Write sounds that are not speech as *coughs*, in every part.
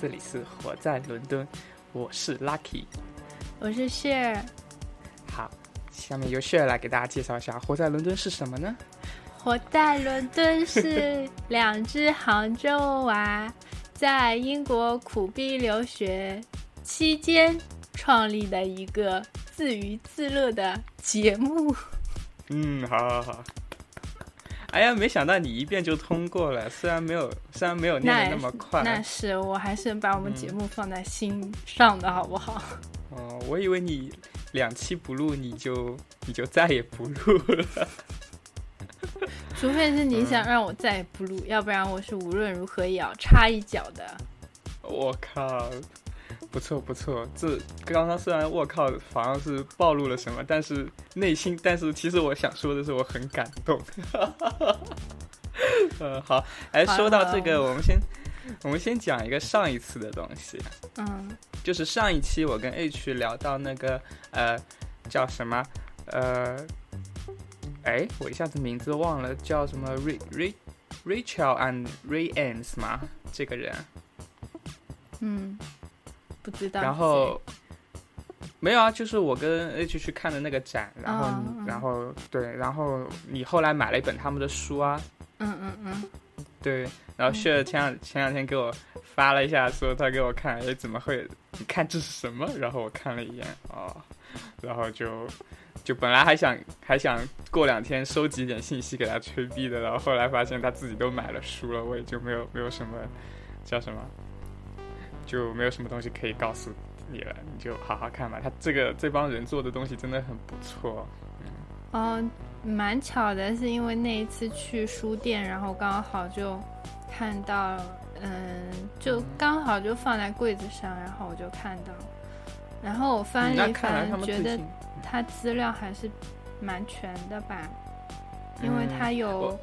这里是活在伦敦，我是 Lucky，我是 Share。好，下面由 Share 来给大家介绍一下活在伦敦是什么呢？活在伦敦是两只杭州娃在英国苦逼留学期间创立的一个自娱自乐的节目。嗯，好好好。哎呀，没想到你一遍就通过了，虽然没有，虽然没有念的那么快。那是，我还是把我们节目放在心上的，好不好？*laughs* 哦，我以为你两期不录，你就你就再也不录了。除非是你想让我再也不录，要不然我是无论如何也要插一脚的。我靠！不错不错，这刚刚虽然我靠好像是暴露了什么，但是内心，但是其实我想说的是我很感动。嗯，*laughs* 好，哎，说到这个，我们先我们先讲一个上一次的东西。嗯，就是上一期我跟 H 聊到那个呃叫什么呃，哎，我一下子名字忘了，叫什么 Ray Ray Rachel and Ray Ames 吗？这个人。嗯。不知道。然后没有啊，就是我跟 H 去看的那个展，然后然后对，然后你后来买了一本他们的书啊。嗯嗯嗯。对，然后 Share 前两前两天给我发了一下，说他给我看，哎，怎么会？你看这是什么？然后我看了一眼，哦，然后就就本来还想还想过两天收集点信息给他吹逼的，然后后来发现他自己都买了书了，我也就没有没有什么叫什么。就没有什么东西可以告诉你了，你就好好看吧。他这个这帮人做的东西真的很不错，嗯，蛮巧的，是因为那一次去书店，然后刚好就看到，嗯，就刚好就放在柜子上，然后我就看到，然后我翻了一翻，觉得他资料还是蛮全的吧，因为他有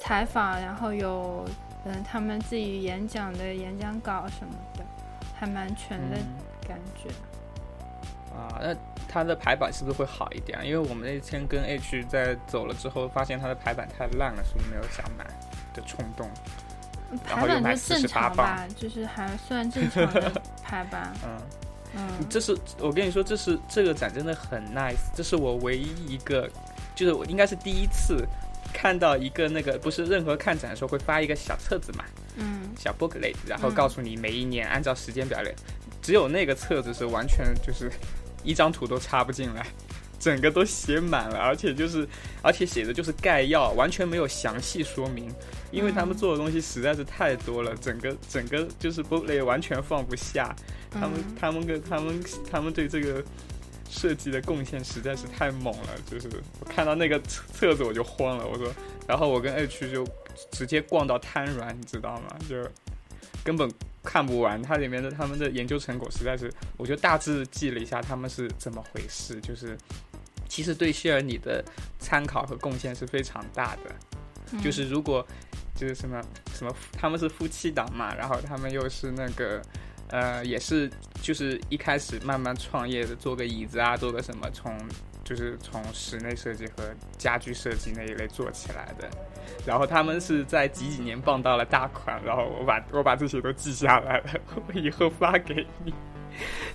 采访，然后有。嗯，他们自己演讲的演讲稿什么的，还蛮全的感觉。啊，那他的排版是不是会好一点？因为我们那天跟 H 在走了之后，发现他的排版太烂了，是不是没有想买的冲动？排版就正常吧，就是还算正常的 *laughs* 排版。嗯嗯，这是我跟你说，这是这个展真的很 nice，这是我唯一一个，就是我应该是第一次。看到一个那个不是任何看展的时候会发一个小册子嘛，嗯，小 booklet，然后告诉你每一年按照时间表列，只有那个册子是完全就是一张图都插不进来，*laughs* 整个都写满了，而且就是而且写的就是概要，完全没有详细说明，因为他们做的东西实在是太多了，整个整个就是 booklet 完全放不下，他们他们跟他们他们对这个。设计的贡献实在是太猛了，就是我看到那个册子我就慌了，我说，然后我跟 H 就直接逛到瘫软，你知道吗？就根本看不完，它里面的他们的研究成果实在是，我就大致记了一下他们是怎么回事，就是其实对希尔你的参考和贡献是非常大的，就是如果就是什么什么他们是夫妻档嘛，然后他们又是那个。呃，也是，就是一开始慢慢创业的，做个椅子啊，做个什么，从就是从室内设计和家居设计那一类做起来的。然后他们是在几几年傍到了大款，然后我把我把这些都记下来了，*laughs* 我以后发给你。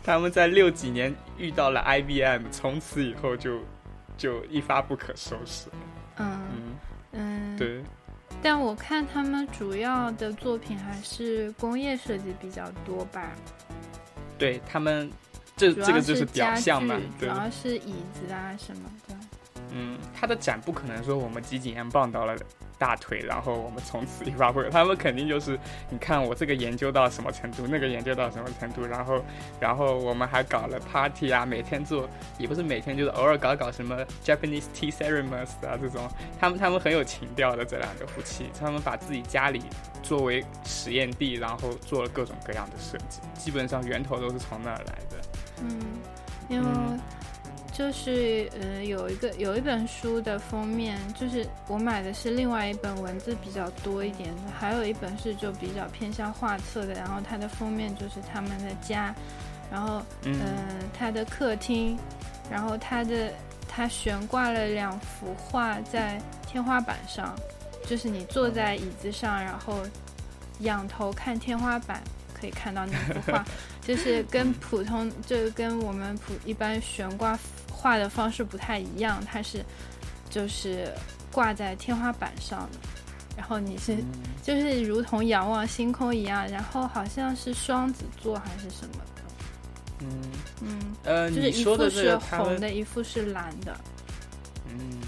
他们在六几年遇到了 IBM，从此以后就就一发不可收拾。嗯嗯，对。但我看他们主要的作品还是工业设计比较多吧。对他们，这这个就是表象嘛，主要是椅子啊什么的。嗯，他的展不可能说我们几几年棒到了。大腿，然后我们从此一发不可。他们肯定就是，你看我这个研究到什么程度，那个研究到什么程度，然后，然后我们还搞了 party 啊，每天做，也不是每天，就是偶尔搞搞什么 Japanese tea ceremonies 啊这种。他们他们很有情调的这两个夫妻，他们把自己家里作为实验地，然后做了各种各样的设计，基本上源头都是从那儿来的。嗯，因为。就是呃，有一个有一本书的封面，就是我买的是另外一本文字比较多一点的，还有一本是就比较偏向画册的。然后它的封面就是他们的家，然后嗯，他的客厅，然后他的他悬挂了两幅画在天花板上，就是你坐在椅子上，然后仰头看天花板，可以看到那幅画，*laughs* 就是跟普通就跟我们普一般悬挂画的方式不太一样，它是就是挂在天花板上的，然后你是就是如同仰望星空一样，然后好像是双子座还是什么的，嗯嗯，呃，就是一幅是红的，一幅是蓝的，嗯，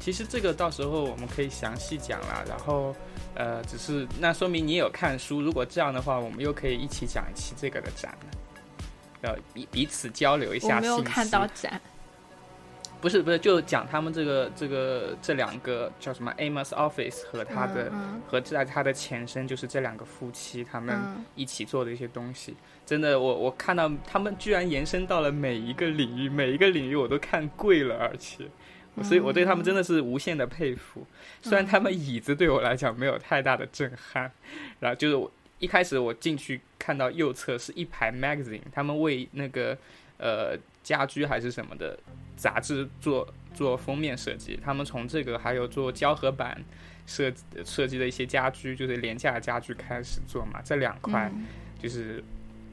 其实这个到时候我们可以详细讲啦。然后，呃，只是那说明你也有看书。如果这样的话，我们又可以一起讲一期这个的展了，呃，彼彼此交流一下信息。没有看到展，不是不是，就讲他们这个这个这两个叫什么 Amos Office 和他的、嗯和在他的前身，就是这两个夫妻他们嗯一起做的一些东西。真的，我我看到他们居然延伸到了每一个领域，每一个领域我都看跪了，而且，所以我对他们真的是无限的佩服。虽然他们椅子对我来讲没有太大的震撼，然后就是我一开始我进去看到右侧是一排 magazine，他们为那个呃家居还是什么的杂志做做封面设计，他们从这个还有做胶合板设设计的一些家居，就是廉价的家居开始做嘛，这两块。嗯就是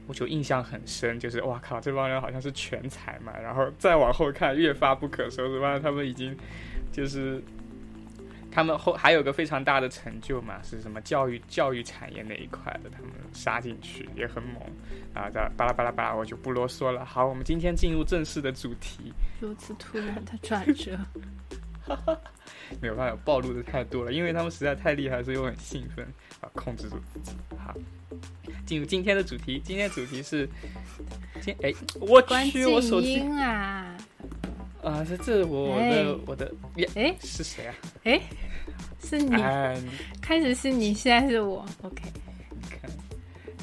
我就印象很深，就是哇靠，这帮人好像是全才嘛，然后再往后看越发不可收拾，发现他们已经就是他们后还有个非常大的成就嘛，是什么教育教育产业那一块的，他们杀进去也很猛啊，这巴拉巴拉巴拉，我就不啰嗦了。好，我们今天进入正式的主题，如此突然的转折，*laughs* 没有办法暴露的太多了，因为他们实在太厉害，所以我很兴奋啊，控制住自己。好，进入今天的主题，今天的主题是今哎，我关去，我手机啊！啊，这这我哎的我的耶哎是谁啊？哎，是你，哎，开始是你，现在是我，OK，你看，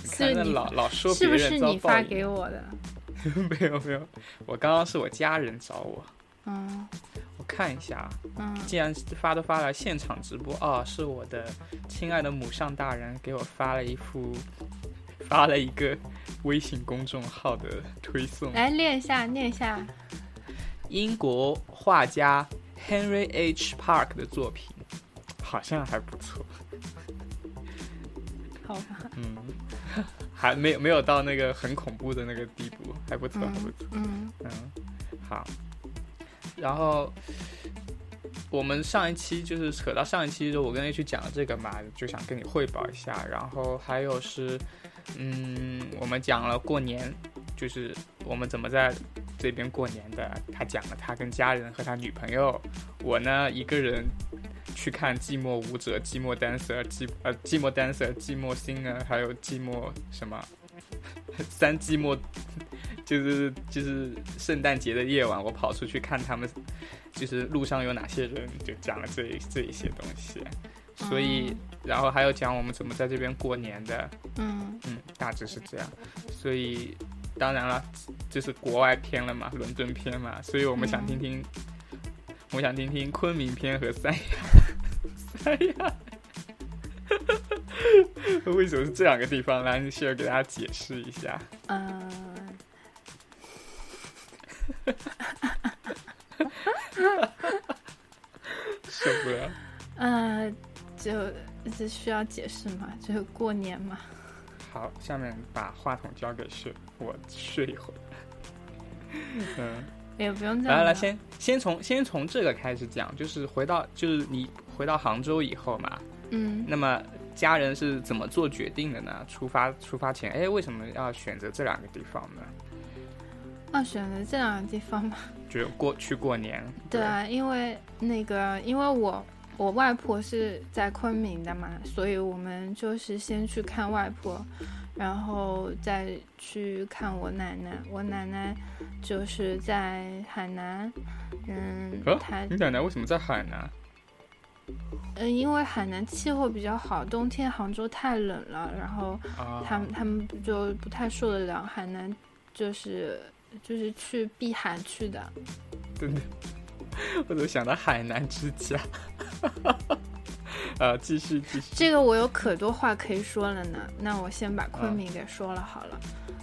是看那你老老说别是不是你发，给我的？*laughs* 没有没有，我刚刚是我家人找我，嗯我看一下啊，嗯，既然发都发了现场直播啊，是我的亲爱的母上大人给我发了一幅，发了一个微信公众号的推送，来练一下，念一下。英国画家 Henry H. Park 的作品，好像还不错，好吧，嗯，还没有没有到那个很恐怖的那个地步，还不错，还不错。嗯嗯，好。然后我们上一期就是扯到上一期，就我跟 H 讲了这个嘛，就想跟你汇报一下。然后还有是，嗯，我们讲了过年，就是我们怎么在这边过年的。他讲了他跟家人和他女朋友，我呢一个人去看寂寞舞者、寂寞 dancer、寂呃寂寞 dancer、寂寞 singer，还有寂寞什么三寂寞就是就是圣诞节的夜晚，我跑出去看他们，就是路上有哪些人，就讲了这这一些东西。所以，然后还有讲我们怎么在这边过年的，嗯嗯，大致是这样。所以，当然了，就是国外片了嘛，伦敦片嘛，所以我们想听听，我想听听昆明篇和三亚，三亚。为什么是这两个地方？来，你需要给大家解释一下。嗯，*laughs* 受不了。呃，就这需要解释嘛？就是过年嘛。好，下面把话筒交给睡，我睡一会儿。*laughs* 嗯，也不用这样吧。来来，先先从先从这个开始讲，就是回到就是你回到杭州以后嘛，嗯那么家人是怎么做决定的呢？出发出发前，哎，为什么要选择这两个地方呢？要选择这两个地方嘛。就过去过年，对啊，因为那个，因为我我外婆是在昆明的嘛，所以我们就是先去看外婆，然后再去看我奶奶。我奶奶就是在海南，嗯，哦她你奶奶为什么在海南？嗯，因为海南气候比较好，冬天杭州太冷了，然后啊，他们他们就不太受得了海南，就是就是去避寒去的。真的，我怎么想到海南之家？呃，继续继续。这个我有可多话可以说了呢，那我先把昆嗯明给说了好了。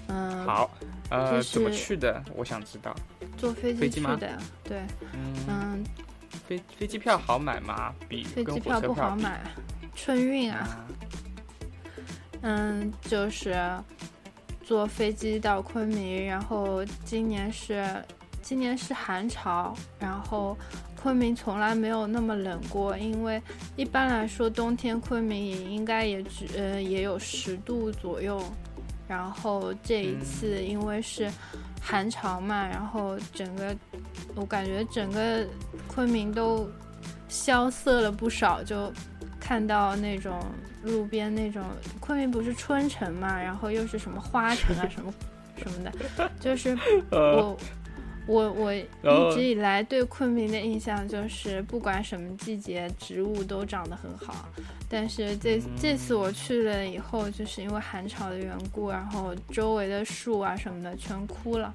嗯，好，呃，怎么去的？我想知道。坐飞飞机去的，对，嗯，嗯，飞飞机票好买吗？比飞机票不好买，春运啊，啊 *laughs* 嗯，就是坐飞机到昆明，然后今年是今年是寒潮，然后昆明从来没有那么冷过，因为一般来说冬天昆明也应该也只呃也有十度左右，然后这一次因为是寒潮嘛，然后整个我感觉整个昆明都萧瑟了不少，就看到那种路边那种昆明不是春城嘛，然后又是什么花城啊 *laughs* 什么什么的，就是我我我一直以来对昆明的印象就是不管什么季节植物都长得很好，但是这这次我去了以后，就是因为寒潮的缘故，然后周围的树啊什么的全枯了，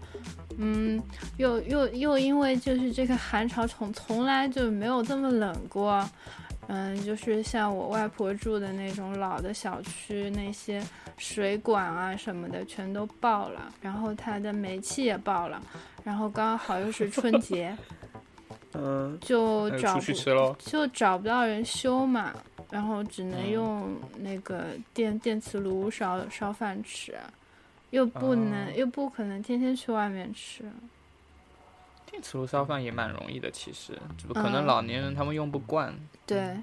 嗯，又又又因为就是这个寒潮从从来就没有这么冷过。嗯，就是像我外婆住的那种老的小区，那些水管啊什么的全都爆了，然后它的煤气也爆了，然后刚好又是春节，*laughs* 嗯，就找出去吃喽，就找不到人修嘛，然后只能用那个电电磁炉烧烧饭吃，又不能又不可能天天去外面吃。电磁炉烧饭也蛮容易的，其实，只不可能老年人他们用不惯。对，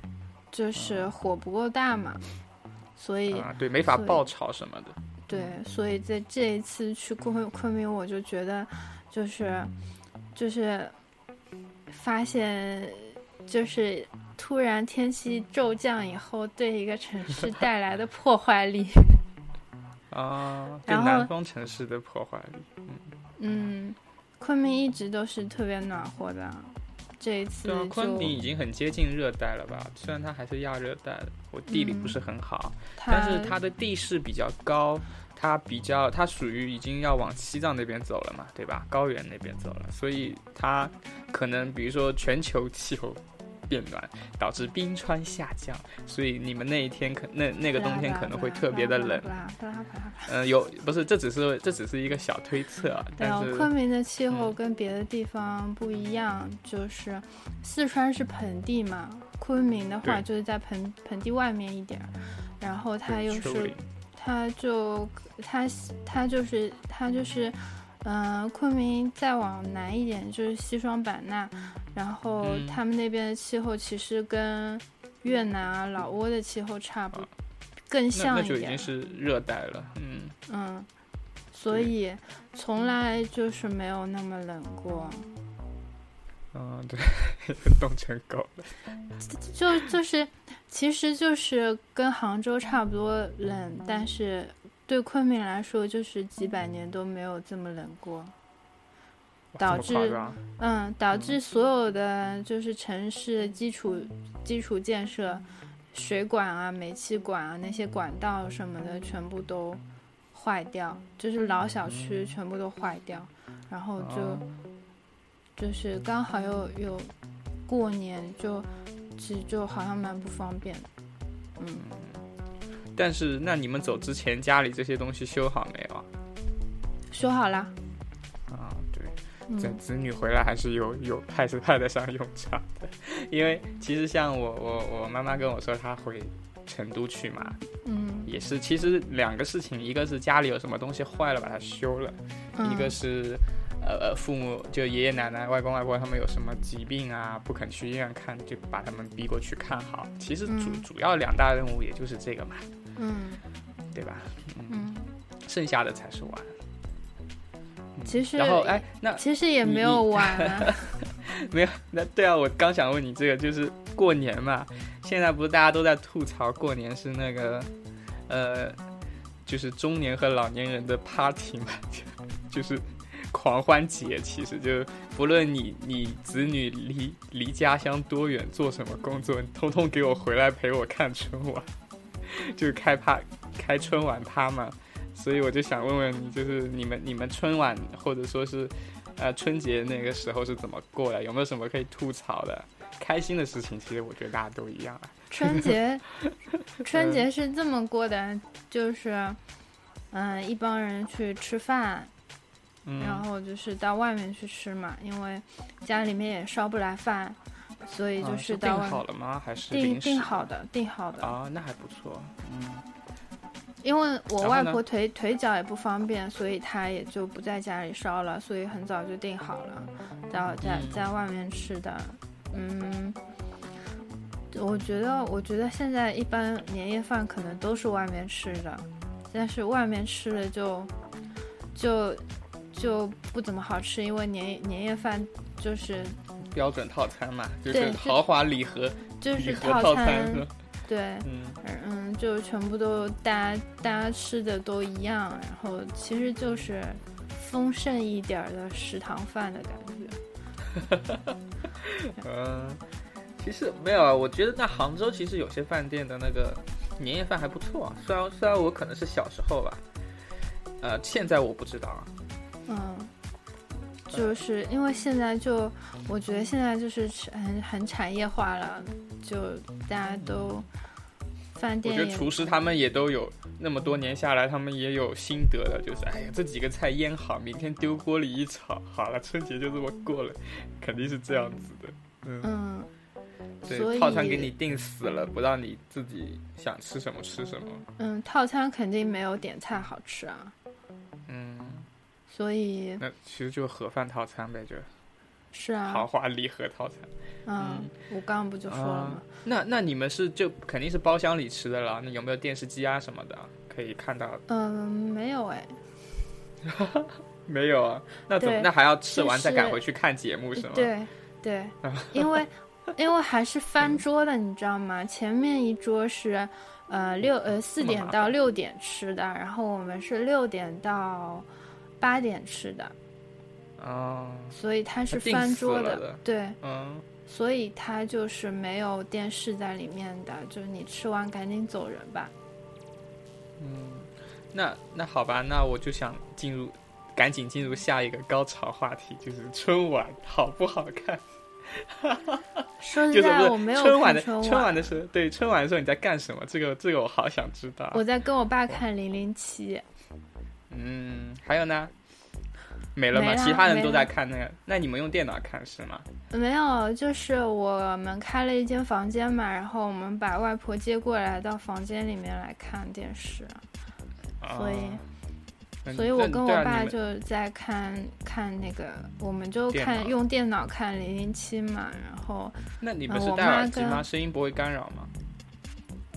就是火不够大嘛，所以对没法爆炒什么的。对，所以在这一次去昆昆明，我就觉得，就是就是发现，就是突然天气骤降以后，对一个城市带来的破坏力。*laughs* 啊，*laughs* 对南方城市的破坏力。嗯。嗯。昆明一直都是特别暖和的，这一次对昆明已经很接近热带了吧？虽然它还是亚热带的，我地理不是很好，但是它的地势比较高，它比较它属于已经要往西藏那边走了嘛，对吧？高原那边走了，所以它可能比如说全球气候。变暖导致冰川下降，所以你们那一天可那那个冬天可能会特别的冷。嗯，有不是？这只是这只是一个小推测。对，昆明的气候跟别的地方不一样，就是四川是盆地嘛，昆明的话就是在盆盆地外面一点，然后它又是，它就它它就是它就是。嗯，昆明再往南一点就是西双版纳，然后他们那边的气候其实跟越南啊、老挝的气候差不，更像一点。那就已经是热带了，嗯嗯，所以从来就是没有那么冷过。嗯，对，*laughs* 冻成狗了。*laughs* 就就是，其实就是跟杭州差不多冷，但是。对昆明来说，就是几百年都没有这么冷过，导致嗯，导致所有的就是城市基础基础建设，水管啊、煤气管啊那些管道什么的全部都坏掉，就是老小区全部都坏掉，然后就就是刚好又有过年，就其实就好像蛮不方便的，嗯。但是，那你们走之前，家里这些东西修好没有啊？修好了。啊，对，这子女回来还是有有派是派得上用场的，因为其实像我我我妈妈跟我说，她回成都去嘛，嗯，也是，其实两个事情，一个是家里有什么东西坏了，把它修了，一个是。呃呃，父母就爷爷奶奶、外公外婆他们有什么疾病啊，不肯去医院看，就把他们逼过去看好。其实主主要两大任务也就是这个嘛，嗯，对吧？嗯，剩下的才是玩。其实，然后哎，那其实也没有 *laughs* 玩，*laughs* 没有。那对啊，我刚想问你这个，就是过年嘛，现在不是大家都在吐槽过年是那个呃，就是中年和老年人的 party 嘛，*laughs* 就是。狂欢节其实就不论你你子女离离家乡多远，做什么工作，你通通给我回来陪我看春晚，就是开趴开春晚趴嘛。所以我就想问问你，就是你们你们春晚或者说是呃春节那个时候是怎么过的？有没有什么可以吐槽的？开心的事情，其实我觉得大家都一样啊。*laughs* 春节 *laughs* 春节是这么过的，就是嗯一帮人去吃饭。然后就是到外面去吃嘛，因为家里面也烧不来饭，所以就是到订好了吗？还是定定好的，定好的啊，那还不错，嗯。因为我外婆腿腿脚也不方便，所以她也就不在家里烧了，所以很早就订好了，然后在嗯在外面吃的。嗯，我觉得我觉得现在一般年夜饭可能都是外面吃的，但是外面吃的就就就不怎么好吃，因为年年夜饭就是标准套餐嘛，就是豪华礼盒就是礼盒套餐，对，嗯，嗯，就全部都大家大家吃的都一样，然后其实就是丰盛一点儿的食堂饭的感觉。*laughs* 嗯，其实没有啊，我觉得那杭州其实有些饭店的那个年夜饭还不错啊，虽然虽然我可能是小时候吧，呃，现在我不知道啊。嗯，就是因为现在就我觉得现在就是很很产业化了，就大家都饭店我觉得厨师他们也都有那么多年下来，他们也有心得的，就是哎呀，这几个菜腌好，明天丢锅里一炒，好了，春节就这么过了，肯定是这样子的。嗯，对，以套餐给你定死了，不让你自己想吃什么吃什么。嗯套餐肯定没有点菜好吃啊，嗯，所以那其实就是盒饭套餐呗，就是啊，豪华礼盒套餐。嗯，我刚刚不就说了吗？那那你们是就肯定是包厢里吃的了？那有没有电视机啊什么的可以看到？嗯，没有哎，*laughs* 没有啊，那怎么那还要吃完再赶回去看节目是吗？，对对，*laughs* 因为因为还是翻桌的，你知道吗？前面一桌是呃六呃四点到六点吃的，然后我们是六点到八点吃的，哦，所以它是翻桌了的对，嗯，所以它就是没有电视在里面的，就是你吃完赶紧走人吧。嗯那那好吧，那我就想进入，赶紧进入下一个高潮话题，就是春晚好不好看？*laughs* 说实在，我没有春晚的春晚的时候，对春晚的时候你在干什么？这个这个我好想知道。我在跟我爸看零零七，嗯，还有呢？没了吗？其他人都在看那个，那你们用电脑看是吗？没有，就是我们开了一间房间嘛，然后我们把外婆接过来到房间里面来看电视，所以所以我跟我爸就在看看那个，我们就看用电脑看零零七嘛，然后那你们是戴妈跟耳机吗？声音不会干扰吗？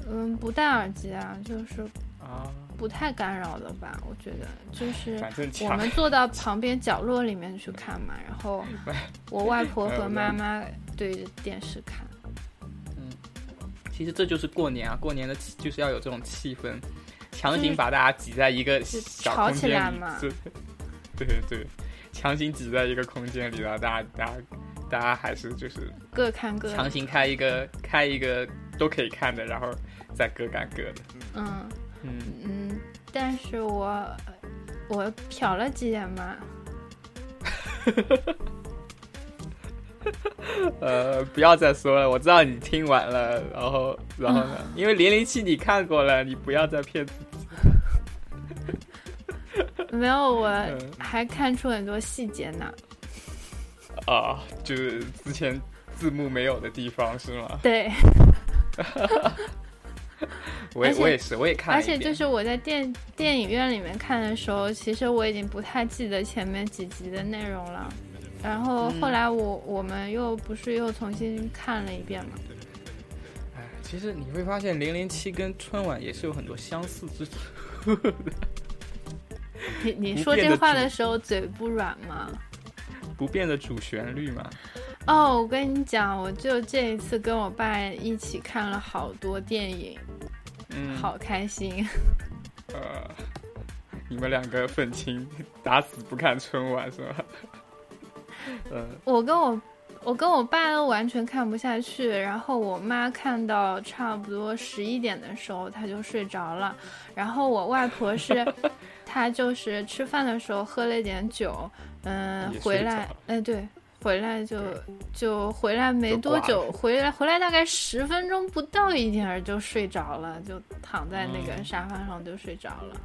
嗯不戴耳机啊，就是啊，不太干扰的吧，我觉得就是我们坐到旁边角落里面去看嘛，然后 *laughs* 我外婆和妈妈对着电视看。嗯其实这就是过年啊，过年的就是要有这种气氛，强行把大家挤在一个小吵起空间里，来嘛对对对，强行挤在一个空间里，然后大家大家大家还是就是各看各强行开一个开一个都可以看的，然后再各干各的，嗯嗯，嗯，但是我我瞟了几眼嘛，*laughs* 呃，不要再说了，我知道你听完了，然后然后呢，*laughs* 因为零零七你看过了，你不要再骗自己，*laughs* 没有，我嗯还看出很多细节呢。啊，就是之前字幕没有的地方是吗？对，*laughs* 我也我也是，我也看了而，且就是我在电电影院里面看的时候，其实我已经不太记得前面几集的内容了。然后嗯后来我我们又不是又重新看了一遍嘛？哎，其实你会发现零零七跟春晚也是有很多相似之处。你你说这话的时候嘴不软吗？不变的主旋律嘛，哦，我跟你讲，我就这一次跟我爸一起看了好多电影，嗯，好开心。呃，你们两个愤青打死不看春晚是吧？嗯，*laughs* 我跟我我跟我爸都完全看不下去，然后我妈看到差不多十一点的时候，她就睡着了。然后我外婆是，*laughs* 她就是吃饭的时候喝了一点酒，嗯、回来哎、对，回来就就回来没多久，回来回来大概十分钟不到一点儿就睡着了，就躺在那个嗯沙发上就睡着了。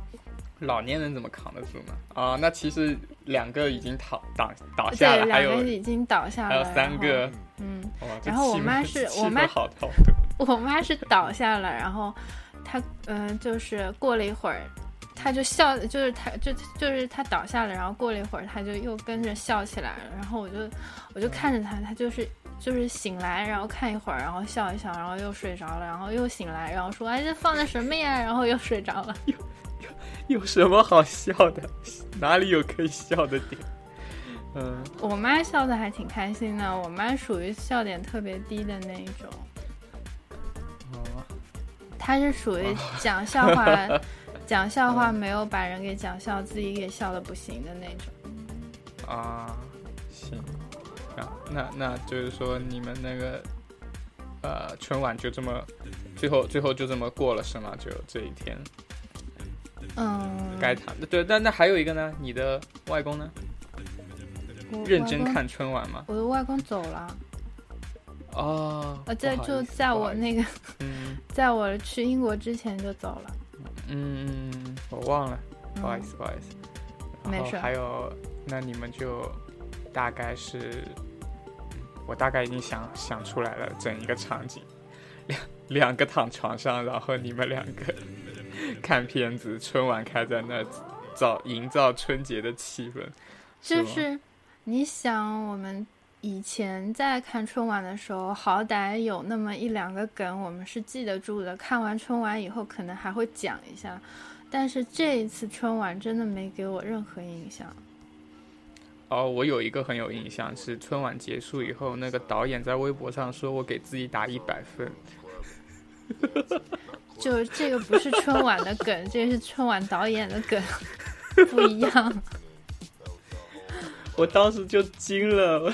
老年人怎么扛得住呢？啊，那其实两个已经倒倒倒下对，了，还两有个已经倒下了，还有三个，嗯。然后我妈是我妈 *laughs* 我妈是倒下了，然后她嗯、就是过了一会儿，他就笑，就是他就就是他倒下了，然后过了一会儿，他就又跟着笑起来了。然后我就我就看着他，他就是就是醒来，然后看一会儿，然后笑一笑，然后又睡着了，然后又醒来，然后说哎这放的什么呀？然后又睡着了。有 *laughs* 有什么好笑的？哪里有可以笑的点？嗯，我妈笑的还挺开心的，我妈属于笑点特别低的那一种。哦，她是属于讲笑话，*laughs* 讲笑话没有把人给讲笑，自己也笑的不行的那种。啊，行，啊，那那就是说你们那个呃春晚就这么最后最后就这么过了是吗？就这一天嗯，该谈的对，但那还有一个呢，你的外公呢？公，认真看春晚吗？我的外公走了，哦，呃，在就在我那个，嗯 *laughs* 在我去英国之前就走了。嗯，我忘了，嗯。不好意思，不好意思。然后没事。还有，那你们就大概是，我大概已经想想出来了整一个场景，*laughs* 两两个躺床上，然后你们两个 *laughs* 看片子，春晚开在那，造营造春节的气氛，吗就是你想，我们以前在看春晚的时候，好歹有那么一两个梗我们是记得住的，看完春晚以后可能还会讲一下。但是这一次春晚真的没给我任何印象。哦，我有一个很有印象，是春晚结束以后，那个导演在微博上说我给自己打一百分。*laughs* 就这个不是春晚的梗，这是春晚导演的梗，不一样。*laughs* 我当时就惊了，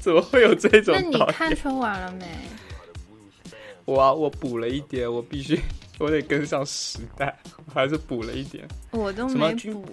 *laughs* 怎么会有这种那你？看春晚了没？我啊，我补了一点，我必须，*laughs* 我得跟上时代，我还是补了一点。我都没补。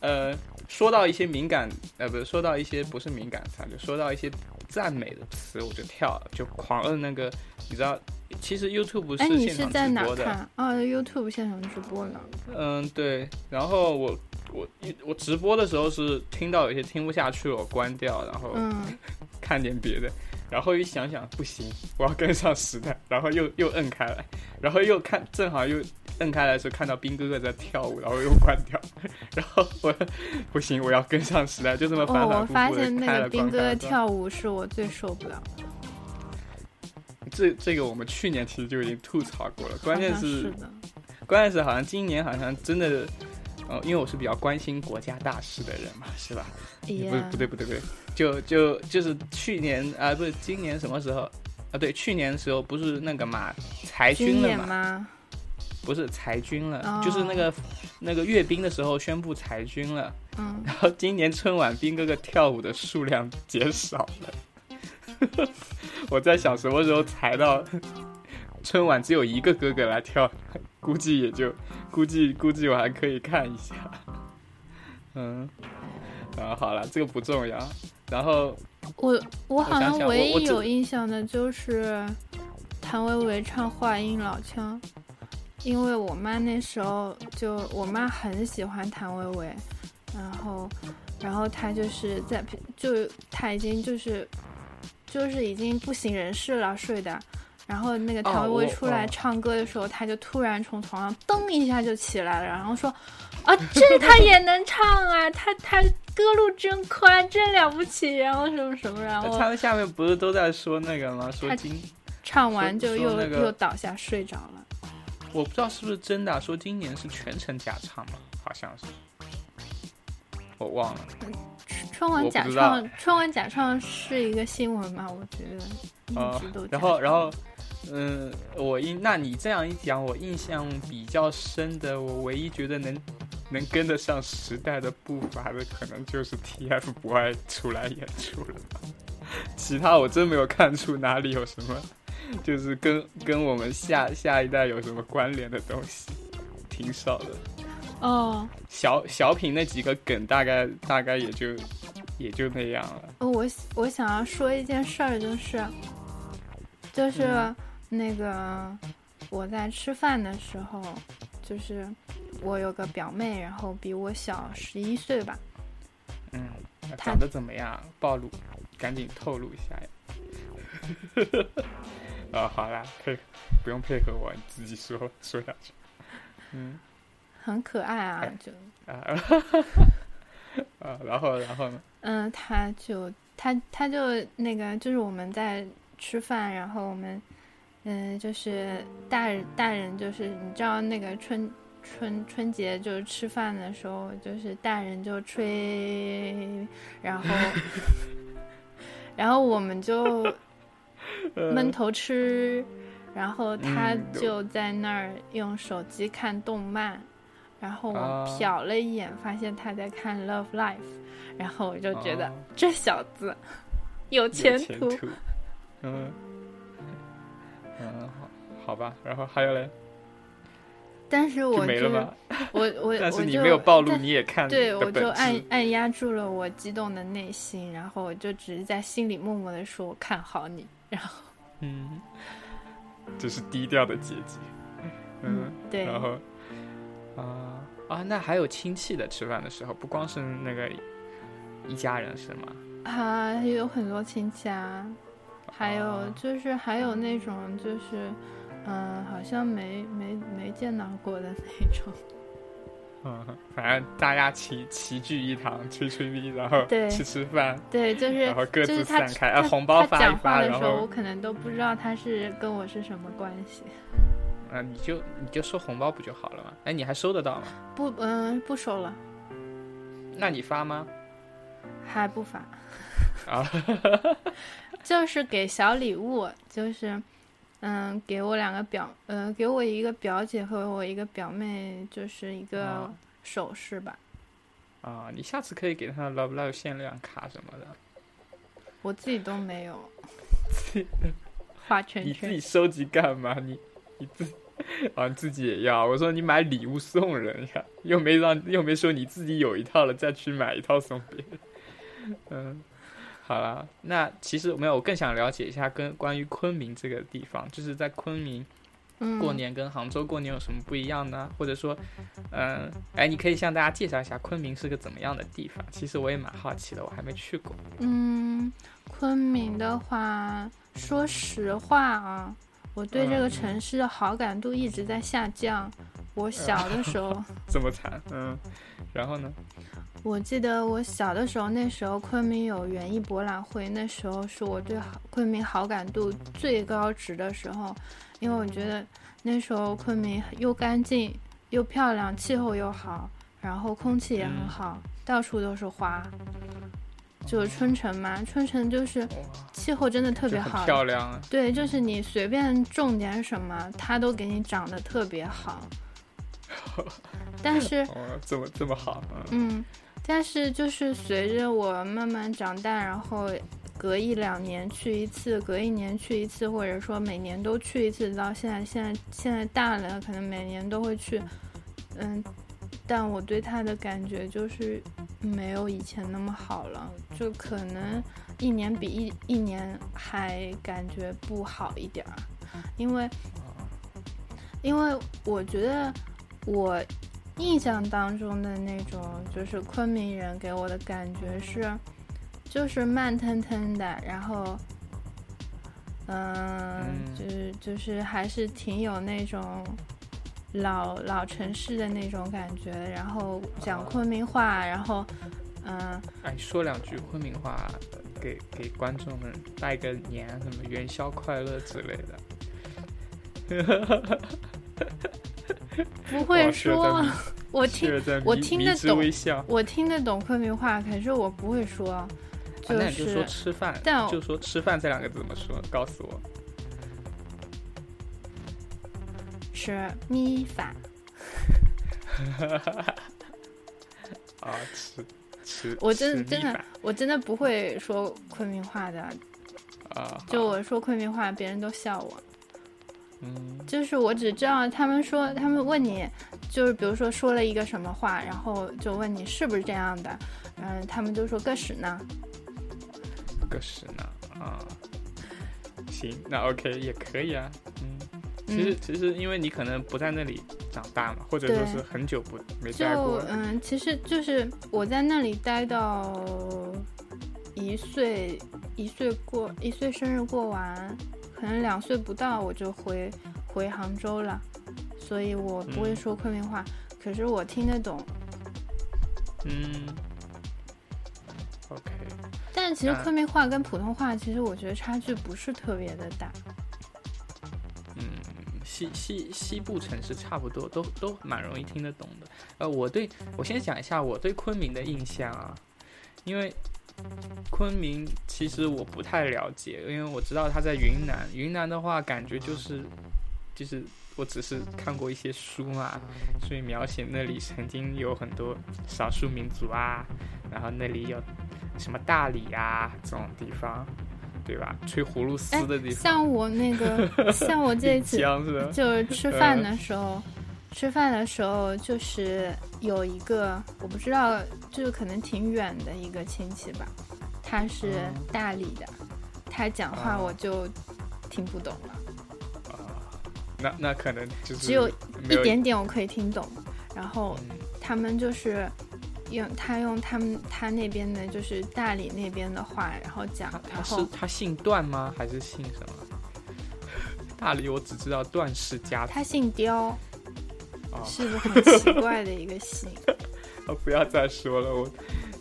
呃，说到一些敏感，呃，不是说到一些不是敏感词啊，就说到一些赞美的词，我就跳了，就狂摁那个，你知道，其实 YouTube 哎，你现场是在哪直播的，看？哦，YouTube 现场直播呢。嗯，对。然后我我我直播的时候是听到有些听不下去了，我关掉，然后嗯，*laughs* 看点别的，然后一想想不行，我要跟上时代，然后又又摁开来，然后又看正好又摁开来的时候看到兵哥哥在跳舞，然后又关掉，*laughs* 然后我不行，我要跟上时代，就这么反反复复的发现那个兵哥的关开了关。跳舞是我最受不了的。这这个我们去年其实就已经吐槽过了，关键是是。关键是好像今年好像真的，呃，因为我是比较关心国家大事的人嘛，是吧？哎不是不对不对不对，就就就是去年啊、不是今年什么时候啊？对，去年的时候不是那个嘛裁军了嘛？吗？不是裁军了，哦就是那个那个阅兵的时候宣布裁军了，嗯，然后今年春晚兵哥哥跳舞的数量减少了。*laughs* 我在想什么时候裁到春晚只有一个哥哥来跳，估计也就估计估计我还可以看一下。*laughs* 嗯，啊，好了，这个不重要。然后我我好像唯一有印象的就是谭维维唱话音老腔，因为我妈那时候就我妈很喜欢谭维维，然后然后她就是在就她已经就是就是已经不省人事了睡的。然后那个谭维维哦我出来哦唱歌的时候，他就突然从床上噔一下就起来了，然后说：*laughs* “啊，这他也能唱啊，他他歌路真宽，真了不起。”然后什么什么，然后他们下面不是都在说那个吗？说他今唱完就又、那个又倒下睡着了。我不知道是不是真的啊、说今年是全程假唱嘛，好像是，我忘了。春晚假唱，春晚假唱是一个新闻嘛？我觉得一啊直都、然后，然后，嗯，我印，那你这样一讲，我印象比较深的，我唯一觉得能能跟得上时代的步伐的，可能就是 TF 不爱出来演出了。其他我真没有看出哪里有什么，就是跟跟我们下下一代有什么关联的东西，挺少的。哦，小小品那几个梗，大概大概也就也就那样了。哦我我想要说一件事儿，就是就是嗯那个我在吃饭的时候，就是我有个表妹，然后比我小十一岁吧。嗯，长得怎么样？暴露，赶紧透露一下呀。*laughs* 啊，好啦，配不用配合我，你自己说说下去。嗯，很可爱啊，就啊 *laughs* 啊，然后然后呢？嗯，他就他他就那个就是我们在吃饭，然后我们嗯就是大人大人就是你知道那个春春春节就是吃饭的时候，就是大人就吹，然后 *laughs* 然后我们就闷头吃，然后他就在那儿用手机看动漫，然后我瞟了一眼，发现他在看《Love Life》。然后我就觉得这小子有前途，嗯嗯，好，吧。然后还有嘞，但是我没了吗？*laughs* 我我 *laughs* 但是你没有暴露，你也看对，我就按按压住了我激动的内心，然后我就只是在心里默默的说：“我看好你。”然后嗯，这是低调的结局。嗯，对。然后啊啊，那还有亲戚的吃饭的时候，不光是那个。一家人是吗？啊，有很多亲戚啊，还有就是还有那种就是，嗯，好像没没没见到过的那种。*laughs* 嗯，反正大家齐齐聚一堂，吹吹逼，然后吃 *laughs* 吃饭，对，就是然后各自散开，啊，红包发一发，然后我可能都不知道他是跟我是什么关系。*laughs* 啊，你就你就收红包不就好了吗？哎，你还收得到吗？不，嗯，不收了。那你发吗？还不发啊，就是给小礼物，就是，嗯，给我两个表，呃，给我一个表姐和我一个表妹，就是一个首饰吧。啊，你下次可以给他 Love Live 限量卡什么的。我自己都没有。画圈圈。你自己收集干嘛？你你自啊，你自己也要？我说你买礼物送人呀，又没让，又没说你自己有一套了再去买一套送别人。嗯，好了，那其实没有，我更想了解一下跟关于昆明这个地方，就是在昆明过年跟杭州过年有什么不一样呢？或者说，嗯，哎，你可以向大家介绍一下昆明是个怎么样的地方？其实我也蛮好奇的，我还没去过。嗯，昆明的话，说实话啊，我对这个城市的好感度一直在下降。我小的时候 *laughs* 这么惨，嗯，然后呢？我记得我小的时候，那时候昆明有园艺博览会，那时候是我对昆明好感度最高值的时候，因为我觉得那时候昆明又干净又漂亮，气候又好，然后空气也很好，到处都是花，就是春城嘛，春城就是气候真的特别好，漂亮。对，就是你随便种点什么，它都给你长得特别好。*laughs* 但是哦，这么这么好，嗯。但是就是随着我慢慢长大，然后隔一两年去一次，隔一年去一次，或者说每年都去一次，到现在现在现在大了，可能每年都会去。嗯，但我对他的感觉就是没有以前那么好了，就可能一年比一一年还感觉不好一点儿，因为因为我觉得我。印象当中的那种，就是昆明人给我的感觉是，就是慢腾腾的，然后，嗯，就是就是还是挺有那种老老城市的那种感觉，然后讲昆明话，然后，嗯，哎，说两句昆明话，给给观众们拜个年，什么元宵快乐之类的。*laughs* *laughs* 不会说，*laughs* 我听我听得懂，我听得懂昆明话，可是我不会说。那你就说吃饭，但就说吃饭这两个字怎么说？告诉我。吃米饭。*laughs* 啊，吃吃。我真真的我真的不会说昆明话的。啊。就我说昆明话，别人都笑我。嗯，就是我只知道他们说，他们问你，就是比如说说了一个什么话，然后就问你是不是这样的，嗯，他们就说个屎呢，个屎呢，啊，行，那 OK 也可以啊，嗯，其实其实因为你可能不在那里长大嘛，或者说是很久不没待过，嗯，其实就是我在那里待到一岁，一岁过一岁生日过完。可能两岁不到我就回回杭州了，所以我不会说昆明话，可是我听得懂。嗯，OK。但其实昆明话跟普通话，其实我觉得差距不是特别的大。嗯，西西西部城市差不多，都都蛮容易听得懂的。呃，我对我先讲一下我对昆明的印象啊，因为昆明其实我不太了解，因为我知道它在云南。云南的话，感觉就是就是我只是看过一些书嘛，所以描写那里曾经有很多少数民族啊，然后那里有什么大理啊这种地方，对吧？吹葫芦丝的地方，像我那个，像我这次？*laughs* 就是吃饭的时候，吃饭的时候就是有一个我不知道，就是可能挺远的一个亲戚吧，他是大理的，他讲话哦我就听不懂了，那那可能就是只有一点点我可以听懂，然后嗯他们就是。用他用他们他那边的就是大理那边的话，然后讲然后是他姓段吗？还是姓什么？*laughs* 大理我只知道段氏家族他姓刁，啊。*laughs* 是个很奇怪的一个姓。*laughs* 啊，不要再说了，我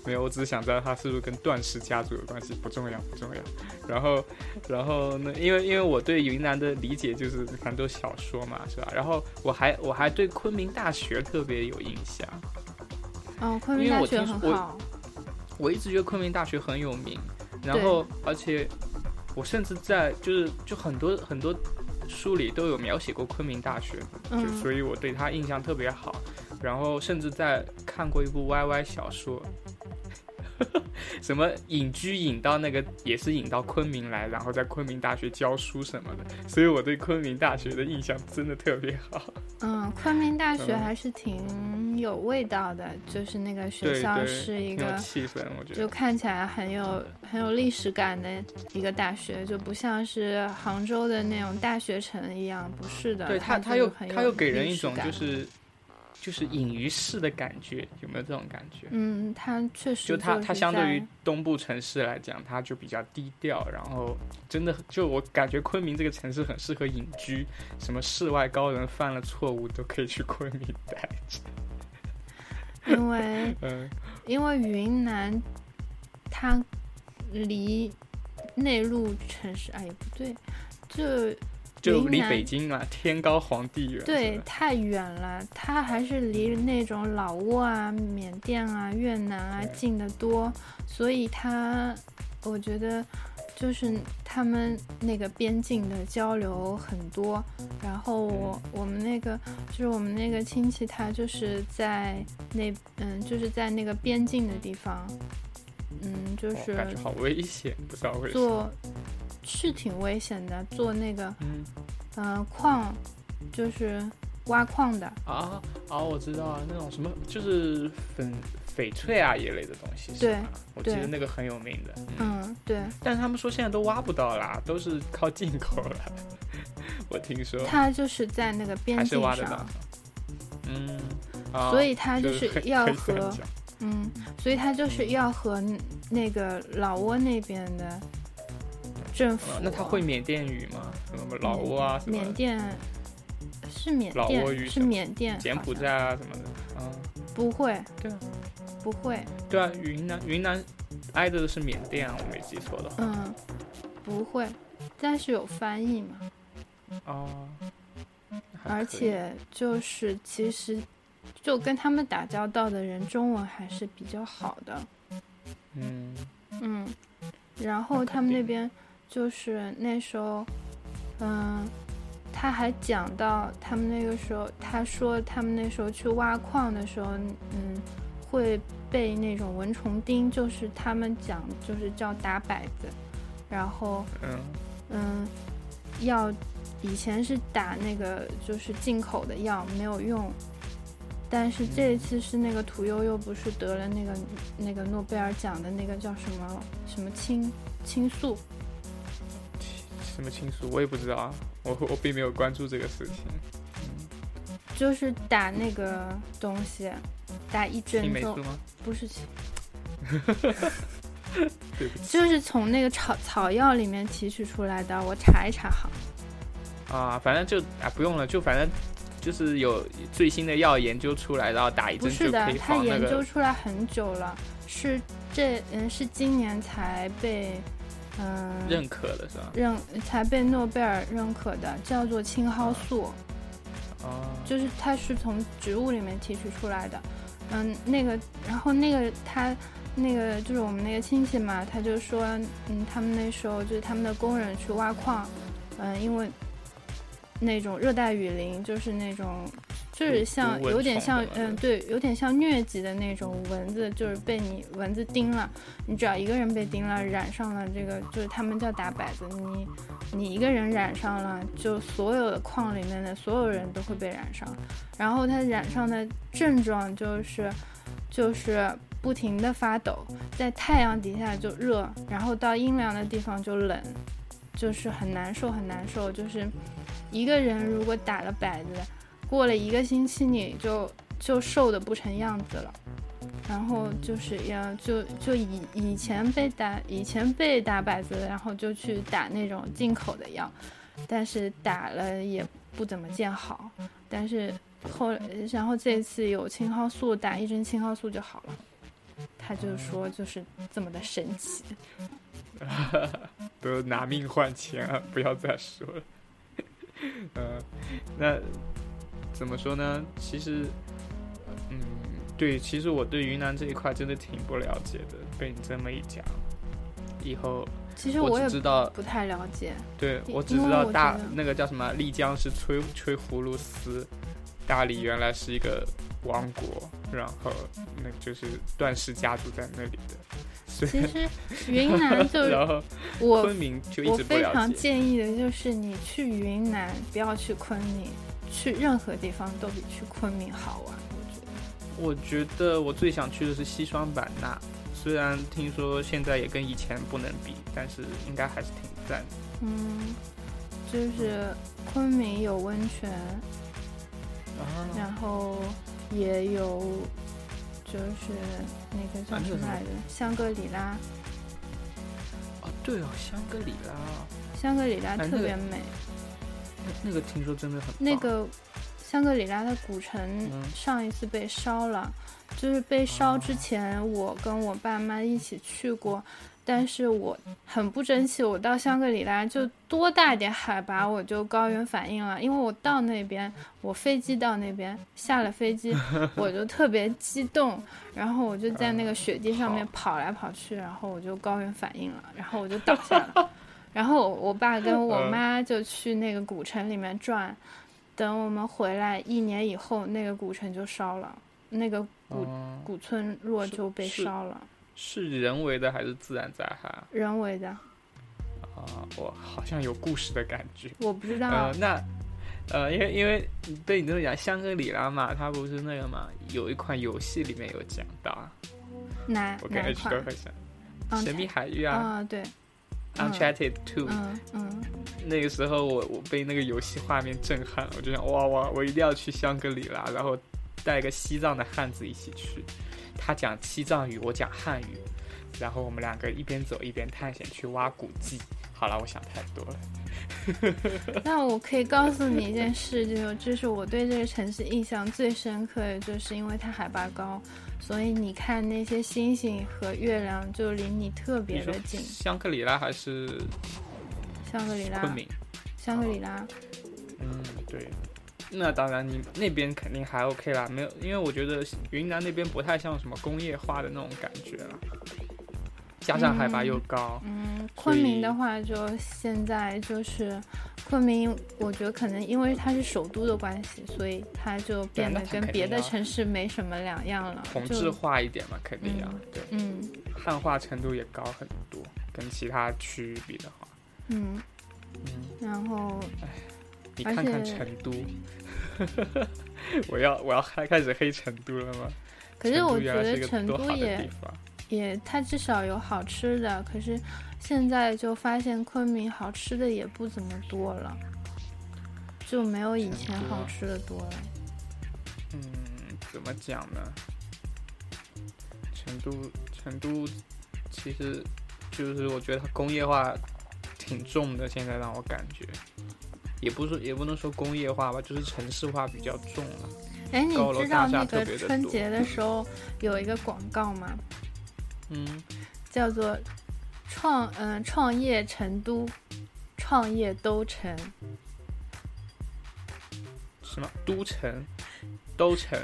没有，我只是想知道他是不是跟段氏家族有关系，不重要，不重要。然后，然后呢？因为因为我对云南的理解就是很多小说嘛，是吧？然后我还我还对昆明大学特别有印象，哦，昆明大学很好。我一直觉得昆明大学很有名，然后而且我甚至在就是就很多很多书里都有描写过昆明大学，就嗯所以我对他印象特别好。然后甚至在看过一部 YY 小说，*laughs* 什么隐居引到那个也是引到昆明来，然后在昆明大学教书什么的，所以我对昆明大学的印象真的特别好。嗯，昆明大学嗯还是挺有味道的，就是那个学校是一个，气氛，我觉得就。看起来很有很有历史感的一个大学，就不像是杭州的那种大学城一样，不是的。对它，它他又就很有他又给人一种就是就是隐于市的感觉，有没有这种感觉？嗯，它确实就它它相对于东部城市来讲，它就比较低调，然后真的就我感觉昆明这个城市很适合隐居，什么世外高人犯了错误都可以去昆明待着。因为 *laughs* 嗯，因为云南它离内陆城市哎不对，就就离北京啊，天高皇帝远。对太远了，它还是离那种老挝啊、缅甸啊、越南啊近得多，所以它我觉得就是他们那个边境的交流很多。然后我我们那个就是我们那个亲戚，他就是在那嗯就是在那个边境的地方，嗯就是我感觉好危险，不知道为什么。做是挺危险的，做那个嗯矿就是挖矿的。啊啊，我知道啊，那种什么就是粉翡翠啊一类的东西，是对？我记得那个很有名的。嗯嗯，对，但是他们说现在都挖不到啦，都是靠进口了。*laughs* 我听说他就是在那个边境上，。嗯，啊所以他就就是要和嗯，所以他就是要和那个老挝那边的政府啊，那他会缅甸语吗？什么老挝啊，什么缅甸是缅老挝语甸是缅甸，柬埔寨啊什么的。啊，不会，对啊，不会，对啊，云南云南挨着的是缅甸啊，我没记错的话。嗯，不会，但是有翻译嘛。哦，还而且就是其实就跟他们打交道的人，中文还是比较好的。嗯嗯，然后他们那定边就是那时候，嗯，他还讲到他们那个时候，他说他们那时候去挖矿的时候，嗯，会被那种蚊虫叮，就是他们讲就是叫打摆子，然后嗯嗯，药以前是打那个就是进口的药，没有用。但是这一次是那个屠呦呦不是得了那个那个诺贝尔奖的那个叫什么什么青青素，什么情愫我也不知道啊，我我并没有关注这个事情。就是打那个东西，打一针青霉素吗？不是青，*laughs* 对不起就是从那个草草药里面提取出来的，我查一查好。啊，反正就啊不用了，就反正就是有最新的药研究出来，然后打一不是的针就可以，它研防那个究出来很久了，是这嗯是今年才被嗯认可的是吧？认才被诺贝尔认可的，叫做青蒿素，哦，就是它是从植物里面提取出来的。嗯，那个，然后那个他那个就是我们那个亲戚嘛，他就说，嗯，他们那时候就是他们的工人去挖矿，嗯，因为那种热带雨林就是那种。就是像有点像嗯对，有点像疟疾的那种蚊子，就是被你蚊子叮了，你只要一个人被叮了，染上了这个，就是他们叫打摆子，你你一个人染上了，就所有的矿里面的所有人都会被染上。然后它染上的症状就是就是不停的发抖，在太阳底下就热，然后到阴凉的地方就冷，就是很难受很难受。就是一个人如果打了摆子，过了一个星期你就就瘦的不成样子了。然后就是要就就以以前被打以前被打摆子，然后就去打那种进口的药，但是打了也不怎么见好。但是后然后这次有青蒿素，打一针青蒿素就好了。他就说就是这么的神奇。*laughs* 都拿命换钱啊！不要再说了。*laughs* 呃，那怎么说呢？其实，嗯，对，其实我对云南这一块真的挺不了解的。被你这么一讲，以后其实我也只知道，不太了解。对我只知道大那个叫什么丽江是吹吹葫芦丝，大理原来是一个王国，然后那就是段氏家族在那里的，其实云南 *laughs* 就然后我昆明就一我直不非常。建议的就是你去云南，不要去昆明，去任何地方都比去昆明好玩。我觉得，我觉得我最想去的是西双版纳，虽然听说现在也跟以前不能比，但是应该还是挺赞的。嗯，就是昆明有温泉，啊，然后也有就是那个叫什么来着，香格里拉，哦对哦，香格里拉，香格里拉特别美。那那个听说真的很那个香格里拉的古城嗯。上一次被烧了，就是被烧之前，我跟我爸妈一起去过，但是我很不争气，我到香格里拉就多大点海拔我就高原反应了，因为我到那边，我飞机到那边下了飞机，*laughs* 我就特别激动，然后我就在那个雪地上面跑来跑去，然后我就高原反应了，然后我就倒下了。然后我爸跟 *laughs* 我嗯妈就去那个古城里面转，等我们回来一年以后，那个古城就烧了，那个古、哦古村落就被烧了，是人为的还是自然灾害啊？人为的，啊，我好像有故事的感觉。我不知道。呃，那呃，因为因为被你这么讲，香格里拉嘛，它不是那个嘛，有一款游戏里面有讲到啊，哪我跟 H 都款？很像，嗯神秘海域啊啊，对，嗯，Uncharted Two，嗯嗯，那个时候我我被那个游戏画面震撼了，我就想哇哇，我一定要去香格里拉，然后带个西藏的汉子一起去，他讲西藏语，我讲汉语，然后我们两个一边走一边探险去挖古迹。好了，我想太多了。那我可以告诉你一件事，就就是我对这个城市印象最深刻的，就是因为它海拔高，所以你看那些星星和月亮就离你特别的近。香格里拉还是香格里拉昆，明？香格里拉，嗯，对。那当然，你那边肯定还 OK 啦，没有，因为我觉得云南那边不太像什么工业化的那种感觉啦，加上海拔又高，嗯，所昆明的话，就现在就是昆明，我觉得可能因为它是首都的关系，所以它就变得跟别的城市没什么两样了。同质化一点嘛，肯定要、嗯对，嗯汉化程度也高很多，跟其他区域比的话，嗯，嗯，然后你看看成都，*laughs* 我要我要开开始黑成都了吗？可是我觉得成都也。也，它至少有好吃的，可是现在就发现昆明好吃的也不怎么多了，就没有以前好吃的多了。嗯，怎么讲呢？成都，成都，其实就是我觉得它工业化挺重的，现在让我感觉，也不是也不能说工业化吧，就是城市化比较重了。哎，你知道那个春节的时候有一个广告吗？嗯，叫做“创嗯、创业成都，创业都成什么？都城，都城，”。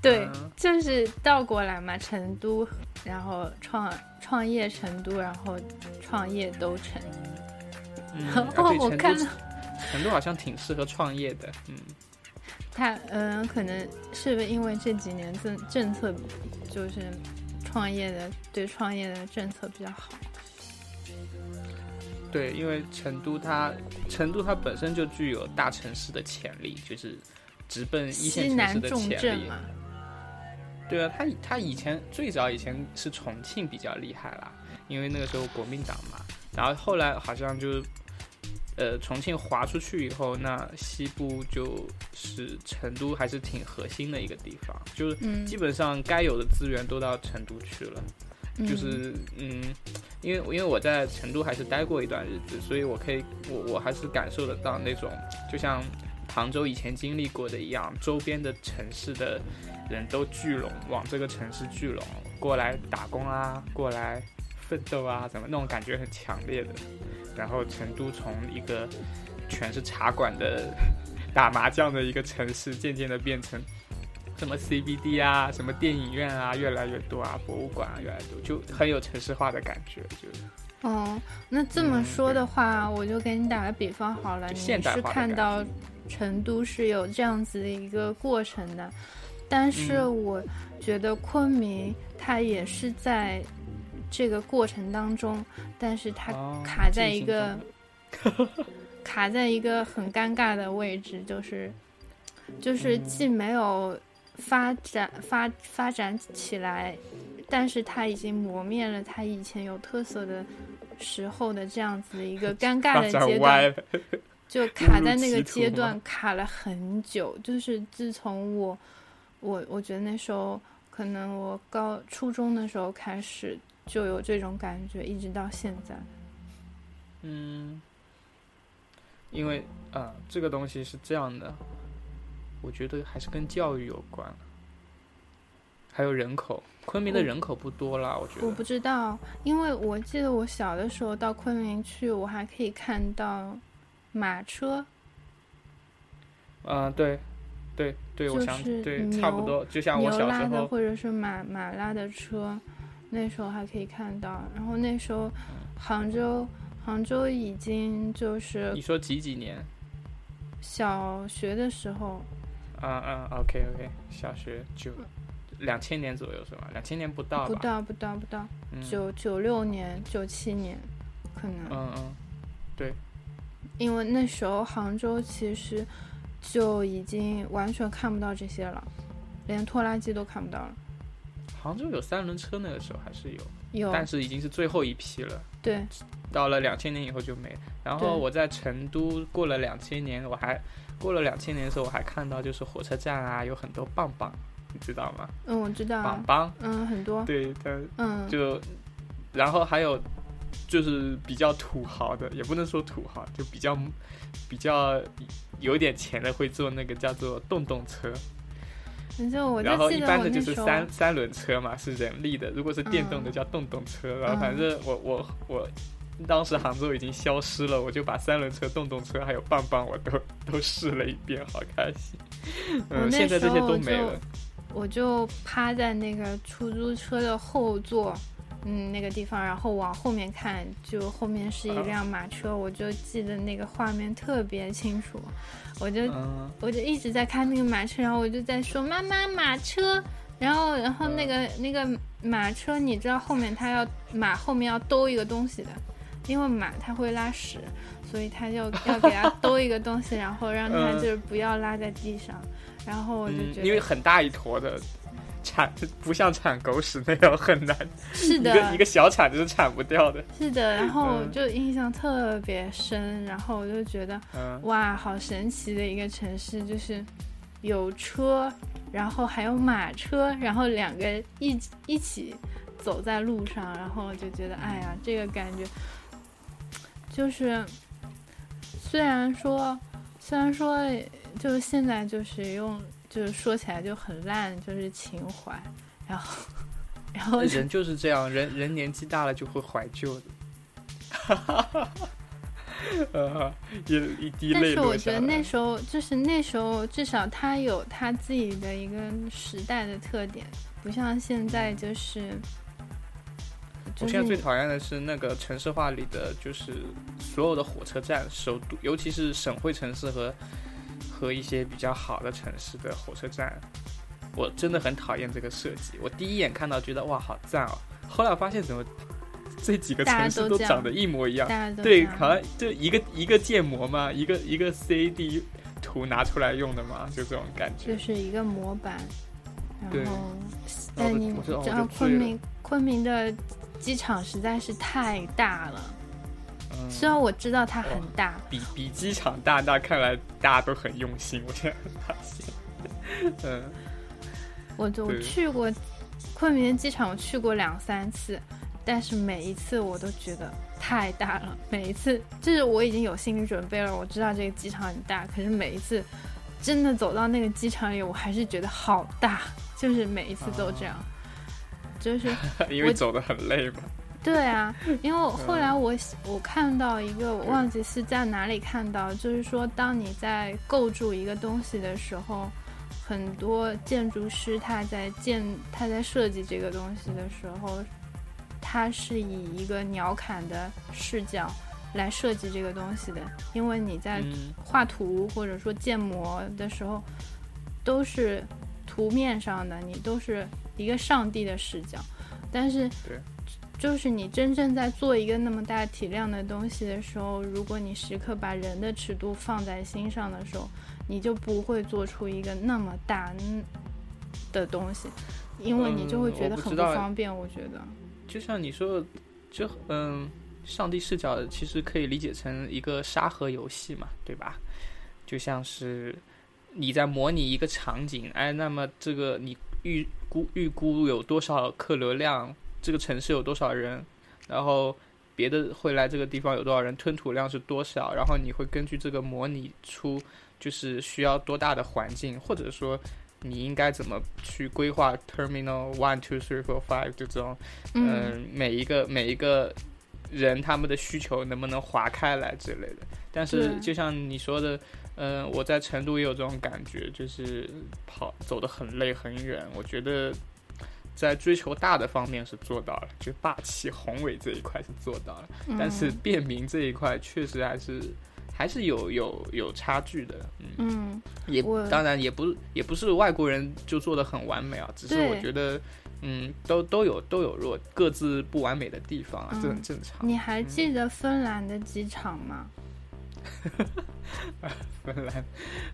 对，嗯就是倒过来嘛，成都，然后创创业成都，然后创业都成。嗯，然啊后对成都我看了成都好像挺适合创业的，嗯，他嗯、可能是不是因为这几年政政策就是创业的对创业的政策比较好？对，因为成都它成都它本身就具有大城市的潜力，就是直奔一线城市的潜力。嘛，对啊，他以他以前最早以前是重庆比较厉害啦，因为那个时候国民党嘛，然后后来好像就，呃，重庆划出去以后，那西部就是成都还是挺核心的一个地方，就是嗯，基本上该有的资源都到成都去了。嗯就是嗯，因为因为我在成都还是待过一段日子，所以我可以我我还是感受得到那种，就像杭州以前经历过的一样，周边的城市的人都聚拢往这个城市聚拢过来打工啊，过来奋斗啊，怎么那种感觉很强烈的。然后成都从一个全是茶馆的 *laughs* 打麻将的一个城市，渐渐的变成什么 CBD 啊，什么电影院啊，越来越多啊，博物馆啊越来越多，就很有城市化的感觉，就哦，那这么嗯说的话，我就给你打个比方好了，就你是看到成都是有这样子的一个过程的，但是嗯。我觉得昆明它也是在这个过程当中，但是它哦卡在一个中。*laughs* *laughs* 卡在一个很尴尬的位置，就是就是嗯。既没有发展发发展起来，但是它已经磨灭了它以前有特色的时候的这样子的一个尴尬的阶段，就卡在那个阶段卡了很久。就是自从我我我觉得那时候可能我高初中的时候开始就有这种感觉，一直到现在。嗯，因为啊、这个东西是这样的，我觉得还是跟教育有关，还有人口。昆明的人口不多啦，我觉得。我不知道，因为我记得我小的时候到昆明去，我还可以看到马车，嗯、对，对对，我想对，差不多，就像我小时候，或者是马马拉的车，那时候还可以看到。然后那时候杭州杭州已经就是你说几几年？小学的时候，嗯嗯，OK OK，小学九两千年左右是吧？两千年不到？不到不到不到嗯九九六年九七年，可能嗯嗯，对因为那时候杭州其实就已经完全看不到这些了，连拖拉机都看不到了。杭州有三轮车，那个时候还是有，有。但是已经是最后一批了。对，到了两千年以后就没。然后我在成都过了两千年，我还过了两千年的时候，我还看到就是火车站啊有很多棒棒，你知道吗？嗯，我知道啊，棒棒，嗯，很多，对的，嗯，就然后还有就是比较土豪的，也不能说土豪，就比较比较有点钱的会坐那个叫做洞洞车，就然后一般的就是三三轮车嘛，是人力的，如果是电动的嗯叫动动车。然后反嗯正我我我当时杭州已经消失了，我就把三轮车、动动车还有棒棒我都都试了一遍，好开心。嗯，现在这些都没了。我就趴在那个出租车的后座，嗯，那个地方，然后往后面看，就后面是一啊辆马车，我就记得那个画面特别清楚，我就嗯。我就一直在看那个马车，然后我就在说妈妈马车，然后然后那个那个马车，你知道后面它要马后面要兜一个东西的，因为马它会拉屎，所以它就 *laughs* 要给它兜一个东西，然后让它嗯。就是不要拉在地上，然后我就嗯，觉得因为很大一坨的。铲 *laughs* 不像铲狗屎那样很难，*laughs* 是的，个一个小铲子是铲不掉的。是的，然后嗯就印象特别深，然后我就觉得嗯，哇，好神奇的一个城市，就是有车，然后还有马车，然后两个一一起走在路上，然后就觉得，哎呀，这个感觉就是虽然说虽然说就是现在就是用就是说起来就很烂，就是情怀，然后然后人就是这样，人人年纪大了就会怀旧的。哈哈哈！呃，一一滴泪但是我觉得。那时候就是那时候，至少他有他自己的一个时代的特点，不像现在就是。就是我现在最讨厌的是那个城市化里的，就是所有的火车站，首都，尤其是省会城市和和一些比较好的城市的火车站，我真的很讨厌这个设计。我第一眼看到觉得哇好赞哦，后来我发现怎么这几个城市都长得一模一样。对，好像就一个一个建模嘛，一个一个 CAD 图拿出来用的嘛，就这种感觉。就。是一个模板，对然后，但就你知道昆明昆明的机场实在是太大了，嗯，虽然我知道它很哇大，比比机场大，那看来大家都很用心，我现在发现。*laughs* 嗯，我就我去过昆明的机场，我去过两三次，但是每一次我都觉得太大了。每一次就是我已经有心理准备了，我知道这个机场很大，可是每一次真的走到那个机场里，我还是觉得好大，就是每一次都这样。就是 *laughs* 因为走的很累嘛。对啊，*laughs* 因为后来嗯我我看到一个，我忘记是在哪里看到，就是说，当你在构筑一个东西的时候，很多建筑师他在建他在设计这个东西的时候，他是以一个鸟瞰的视角来设计这个东西的，因为你在嗯画图或者说建模的时候，都是图面上的，你都是一个上帝的视角，但是对就是你真正在做一个那么大体量的东西的时候，如果你时刻把人的尺度放在心上的时候，你就不会做出一个那么大嗯的东西，因为你就会嗯觉得很不方便。我觉得，就像你说，就嗯，上帝视角其实可以理解成一个沙盒游戏嘛，对吧？就像是你在模拟一个场景，哎，那么这个你预估预估有多少客流量，这个城市有多少人，然后别的会来这个地方有多少人，吞吐量是多少，然后你会根据这个模拟出就是需要多大的环境，或者说你应该怎么去规划 terminal one two three four five 这种。嗯，嗯，每一个每一个人他们的需求能不能划开来之类的。但是就像你说的，嗯、我在成都也有这种感觉，就是跑走得很累很远。我觉得在追求大的方面是做到了，就霸气宏伟这一块是做到了，但是嗯便民这一块确实还是。还是有有有差距的，嗯，嗯，也当然也不也不是外国人就做的很完美啊，只是我觉得，嗯，都都有都有弱各自不完美的地方啊，这很嗯正常。你还记得芬兰的机场吗？*laughs* 芬兰，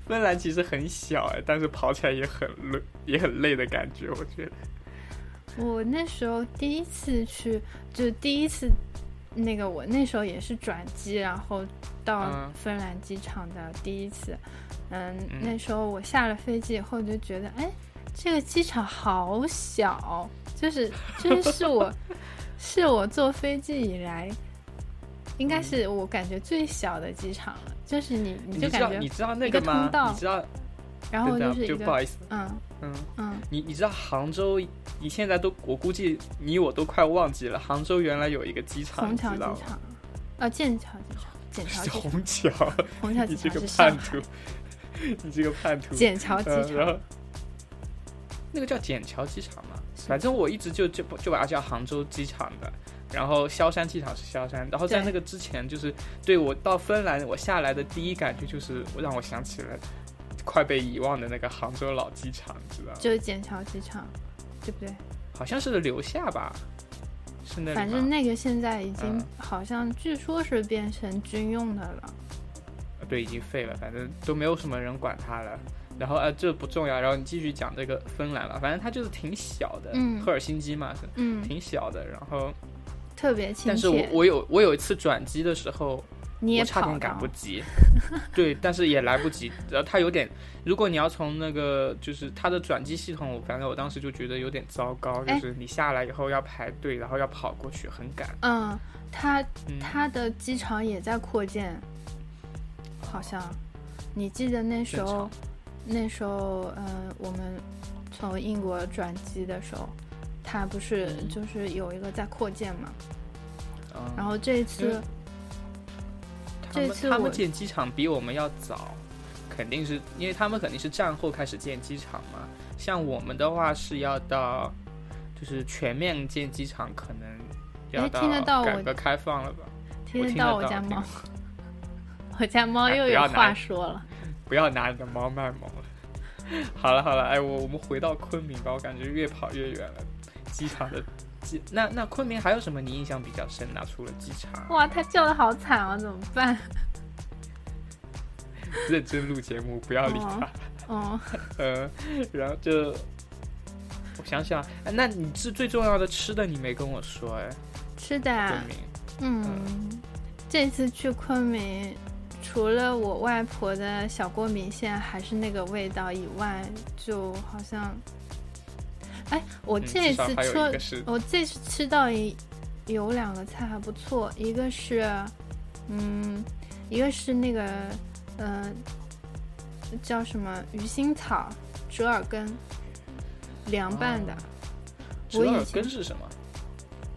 芬兰其实很小哎，但是跑起来也很累，也很累的感觉，我觉得。我那时候第一次去，就第一次，那个我那时候也是转机，然后到嗯芬兰机场的第一次。嗯，嗯那时候我下了飞机以后就觉得，哎，这个机场好小，就是就是是我 *laughs* 是我坐飞机以来，应该是我感觉最小的机场了。就是你你就感觉你知道那个吗通？道你知道？然后就是一个不好意思，嗯嗯，嗯，你你知道杭州？你现在都我估计你我都快忘记了，杭州原来有一个机场，虹桥机？场，啊，剑桥机场，剑桥机场，虹桥，虹桥机你这个场是叛徒，*laughs* 你这个叛徒。剑桥机场，然场。后那个叫剑桥机场嘛，反正我一直就就就把它叫杭州机场的。然后萧山机场是萧山，然后在那个之前，就是对我到芬兰，我下来的第一感觉就是让我想起了快被遗忘的那个杭州老机场，你知道吗？就是剑桥机场，对不对？好像是留下吧，是那里反正那个现在已经嗯好像据说是变成军用的了。对，已经废了，反正都没有什么人管它了。然后呃，这不重要，然后你继续讲这个芬兰吧，反正它就是挺小的，嗯赫尔辛基嘛是嗯，挺小的，然后特别亲但是我。我有我有一次转机的时候，你也我差点赶不及。对，但是也来不及。然后它有点，如果你要从那个就是它的转机系统，反正我当时就觉得有点糟糕，就哎是你下来以后要排队，然后要跑过去，很赶。嗯，它嗯，它的机场也在扩建，好像，你记得那时候，那时候，嗯、我们从英国转机的时候，它不是嗯就是有一个在扩建嘛？嗯然后这因为次，他们建机场比我们要早，肯定是因为他们肯定是战后开始建机场嘛。像我们的话是要到，就是全面建机场，可能要到我改革开放了吧？听得到我家猫，我家猫哎又有话说了。*laughs* 不要拿你的猫卖萌了。好了好了，哎，我我们回到昆明吧，我感觉越跑越远了。机场的机，那那昆明还有什么你印象比较深的？除了机场，哇，他叫的好惨啊，怎么办？*laughs* 认真录节目，不要理他。哦，呃，*laughs* 然后就我想想，哎，那你是最重要的吃的，你没跟我说哎，吃的啊昆，明，嗯，这次去昆明，除了我外婆的小锅米线还是那个味道以外，就好像，哎，我嗯这次吃，我这次吃到一有两个菜还不错，一个是，嗯，一个是那个，呃，叫什么鱼腥草折耳根，凉拌的，哦折耳根是什么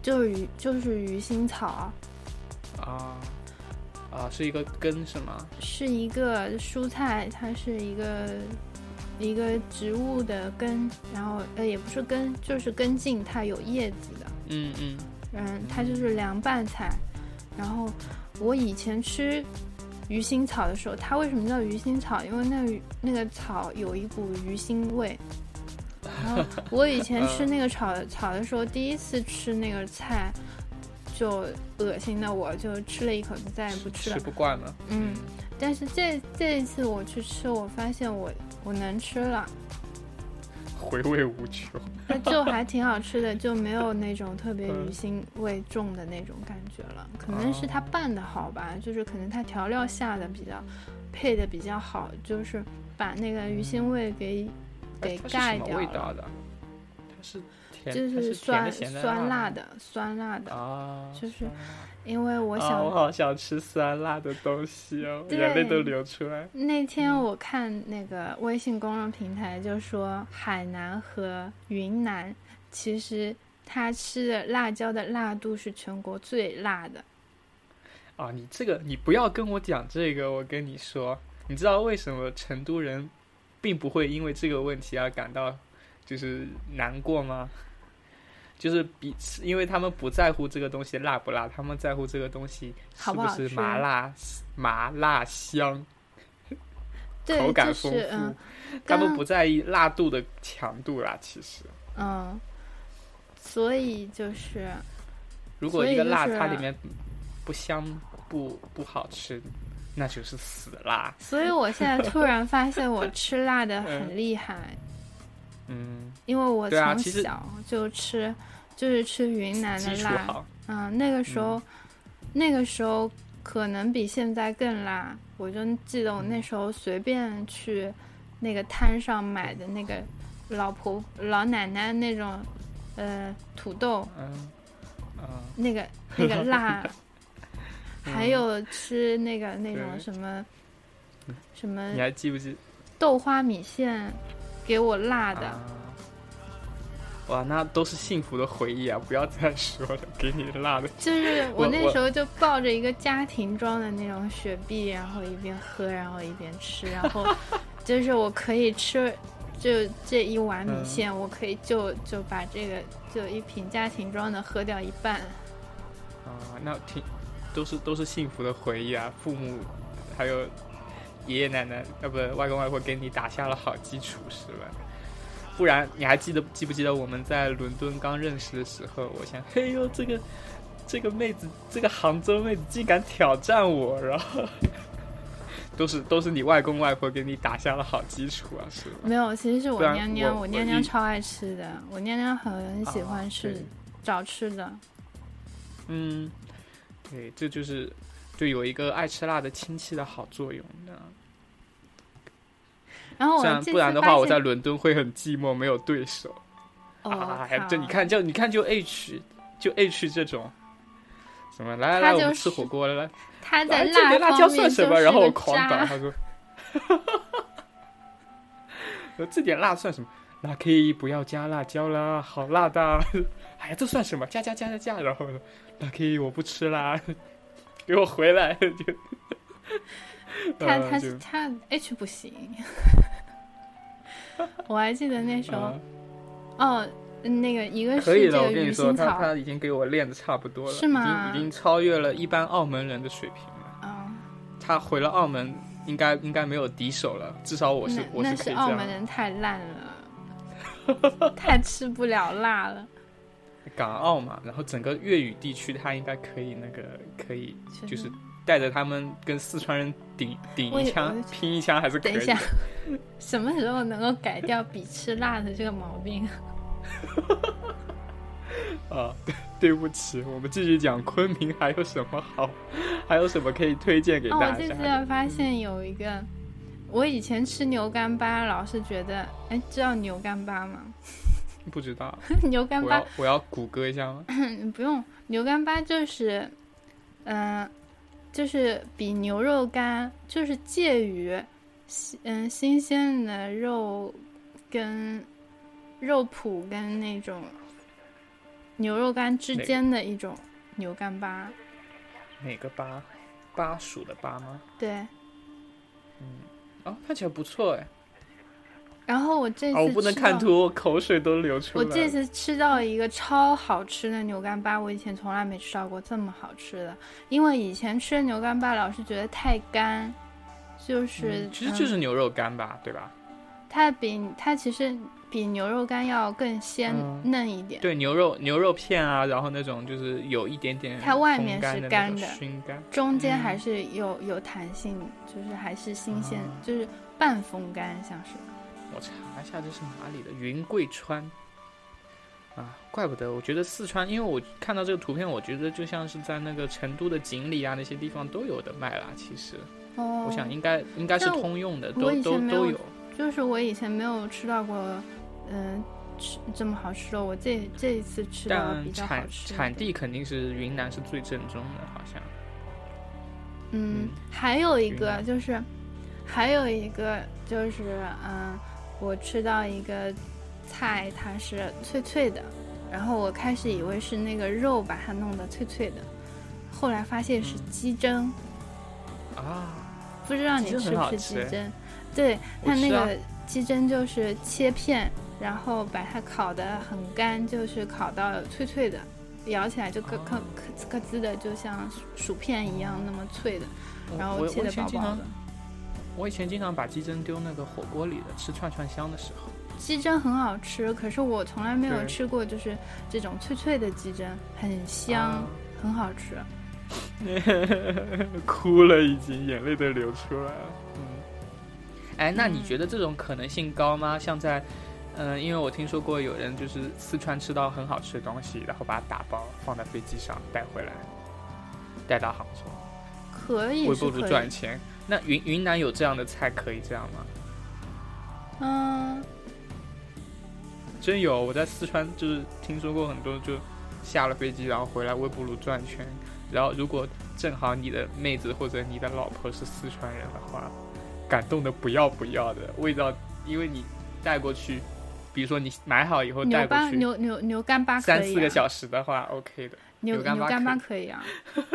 就是鱼就是鱼腥草。啊？啊，是一个根是吗？是一个蔬菜，它是一个一个植物的根，然后呃也不是根，就是根茎，它有叶子的，嗯嗯，嗯，它就是凉拌菜。然后我以前吃鱼腥草的时候，它为什么叫鱼腥草？因为那那个草有一股鱼腥味。*laughs* 然后我以前吃那个炒炒的时候，第一次吃那个菜，就恶心的我就吃了一口，就再也不吃了吃。不惯了。嗯，但是这这一次我去吃，我发现我我能吃了，回味无穷。那就还挺好吃的，就没有那种特别嗯鱼腥味重的那种感觉了。可能是它拌的好吧，就是可能它调料下的比较配的比较好，就是把那个鱼腥味给给盖掉了。味道的？它是甜，就它是甜酸酸辣的的，酸辣的，啊。就是因为我啊，想我好想吃酸辣的东西哦，眼泪都流出来。那天我看那个微信公众平台就说，海南和云南其实它吃的辣椒的辣度是全国最辣的。啊，你这个你不要跟我讲这个，我跟你说，你知道为什么成都人并不会因为这个问题而感到就是难过吗？就是比，因为他们不在乎这个东西辣不辣，他们在乎这个东西是不好吃麻辣麻辣香，*laughs* 口感丰就是嗯富。他们不在意辣度的强度啦，其实。嗯，所以就是如果一个辣就是它里面不香不不好吃，那就是死辣。所以我现在突然发现我吃辣的很 *laughs* 厉害，嗯，因为我从小就吃，就是吃云南的辣。好。嗯，那个时候，那个时候可能比现在更辣。我就记得我那时候随便去那个摊上买的那个老婆老奶奶那种呃土豆，嗯嗯，那个 *laughs* 那个辣，还嗯有吃那个那种什么什么你还记不记豆花米线，给我辣的。啊哇，那都是幸福的回忆啊！不要再说了，给你辣的。就是我那时候就抱着一个家庭装的那种雪碧，然后一边喝，然后一边吃，然后 *laughs* 就是我可以吃，就这一碗米线，我可以就就把这个就一瓶家庭装的喝掉一半。啊，那挺都是都是幸福的回忆啊！父母还有爷爷奶奶，呃，不，外公外婆给你打下了好基础，是吧？不然你还记得记不记得我们在伦敦刚认识的时候，我想，嘿呦，这个这个妹子，这个杭州妹子竟敢挑战我，然后 *laughs* 都是都是你外公外婆给你打下了好基础啊，是吧？没有，其实是我娘娘，我我娘娘超爱吃的，我娘娘很喜啊欢吃、对找吃的。嗯，对，这就是对有一个爱吃辣的亲戚的好作用的。然后我这样不然的话，我在伦敦会很寂寞，没有对手。哦啊，还就你看，就你看，就 H，就 H 这种，什么来来来，我们吃火锅来来，他在辣方面椒算什么？然后我狂打，他说，说 *laughs* 这点辣算什么？那可以不要加辣椒啦，好辣的啊。*laughs* 哎呀，这算什么？加加加加加，然后那可以我不吃啦，*laughs* 给我回来就。*laughs* 他他他 H 不行。*laughs* 我还记得那时候，啊哦，那个一个可以了，是这个我跟你说，他他已经给我练的差不多了，是吗已经已经超越了一般澳门人的水平了。啊，他回了澳门，应该应该没有敌手了，至少我是那我那是澳是可以这样的。门人太烂了，*laughs* 太吃不了辣了。港澳嘛，然后整个粤语地区，他应该可以那个可以，就是带着他们跟四川人顶顶一枪，拼一枪还是可以的。等一下，什么时候能够改掉比吃辣的这个毛病？*laughs* 啊，对对不起，我们继续讲昆明还有什么好，*laughs* 还有什么可以推荐给哦，我大这次家？发现有一个，我以前吃牛干巴老是觉得，哎，知道牛干巴吗？*laughs* 不知道，牛干巴我我要谷歌一下吗？不用，牛干巴就是，嗯、就是比牛肉干，就是介于，新嗯新鲜的肉跟肉脯跟那种牛肉干之间的一种牛干巴。哪个巴？巴蜀的巴吗？对，嗯哦，看起来不错哎。然后我这次、啊，我不能看。图，我口水都流出来。我这次吃到一个超好吃的牛干巴，我以前从来没吃到过这么好吃的。因为以前吃的牛干巴老是觉得太干，就是、嗯其实就是牛肉干吧，对吧？它比它其实比牛肉干要更鲜嗯嫩一点，对，牛肉牛肉片啊，然后那种就是有一点点它外面是干的熏干。中间嗯还是有有弹性，就是还是新鲜，啊就是半风干，像是。我查一下这是哪里的云贵川啊，怪不得我觉得四川，因为我看到这个图片，我觉得就像是在那个成都的锦里啊那些地方都有的卖啦。其实哦，我想应该应该是通用的，都都都有。就是我以前没有吃到过，嗯、吃这么好吃的，我这这一次吃的比较好产吃的。产地肯定是云南是最正宗的，好像。嗯嗯，还有一个就是，还有一个就是，嗯，我吃到一个菜，它是脆脆的，然后我开始以为是那个肉把它弄得脆脆的，后来发现是嗯鸡胗，啊，不知道你吃不吃吃鸡胗？对，它那个鸡胗就是切片，然后把它烤得很干，就是烤到脆脆的，咬起来就咯咯咯咯咯吱的，就像薯片一样那么脆的，然后切的薄薄的。我以前经常把鸡胗丢那个火锅里的，吃串串香的时候。鸡胗很好吃，可是我从来没有吃过，就是这种脆脆的鸡胗，很香，啊很好吃。*laughs* 哭了，已经眼泪都流出来了。嗯，哎，那你嗯觉得这种可能性高吗？像在，嗯、因为我听说过有人就是四川吃到很好吃的东西，然后把它打包放在飞机上带回来，带到杭州，可以微波炉赚钱。那云云南有这样的菜可以这样吗？嗯，真有，我在四川就是听说过很多，就下了飞机然后回来微波炉转圈，然后如果正好你的妹子或者你的老婆是四川人的话，感动的不要不要的，味道，因为你带过去，比如说你买好以后带过去牛牛牛干巴可三四个小时的话，OK 的。牛牛干巴可可以啊，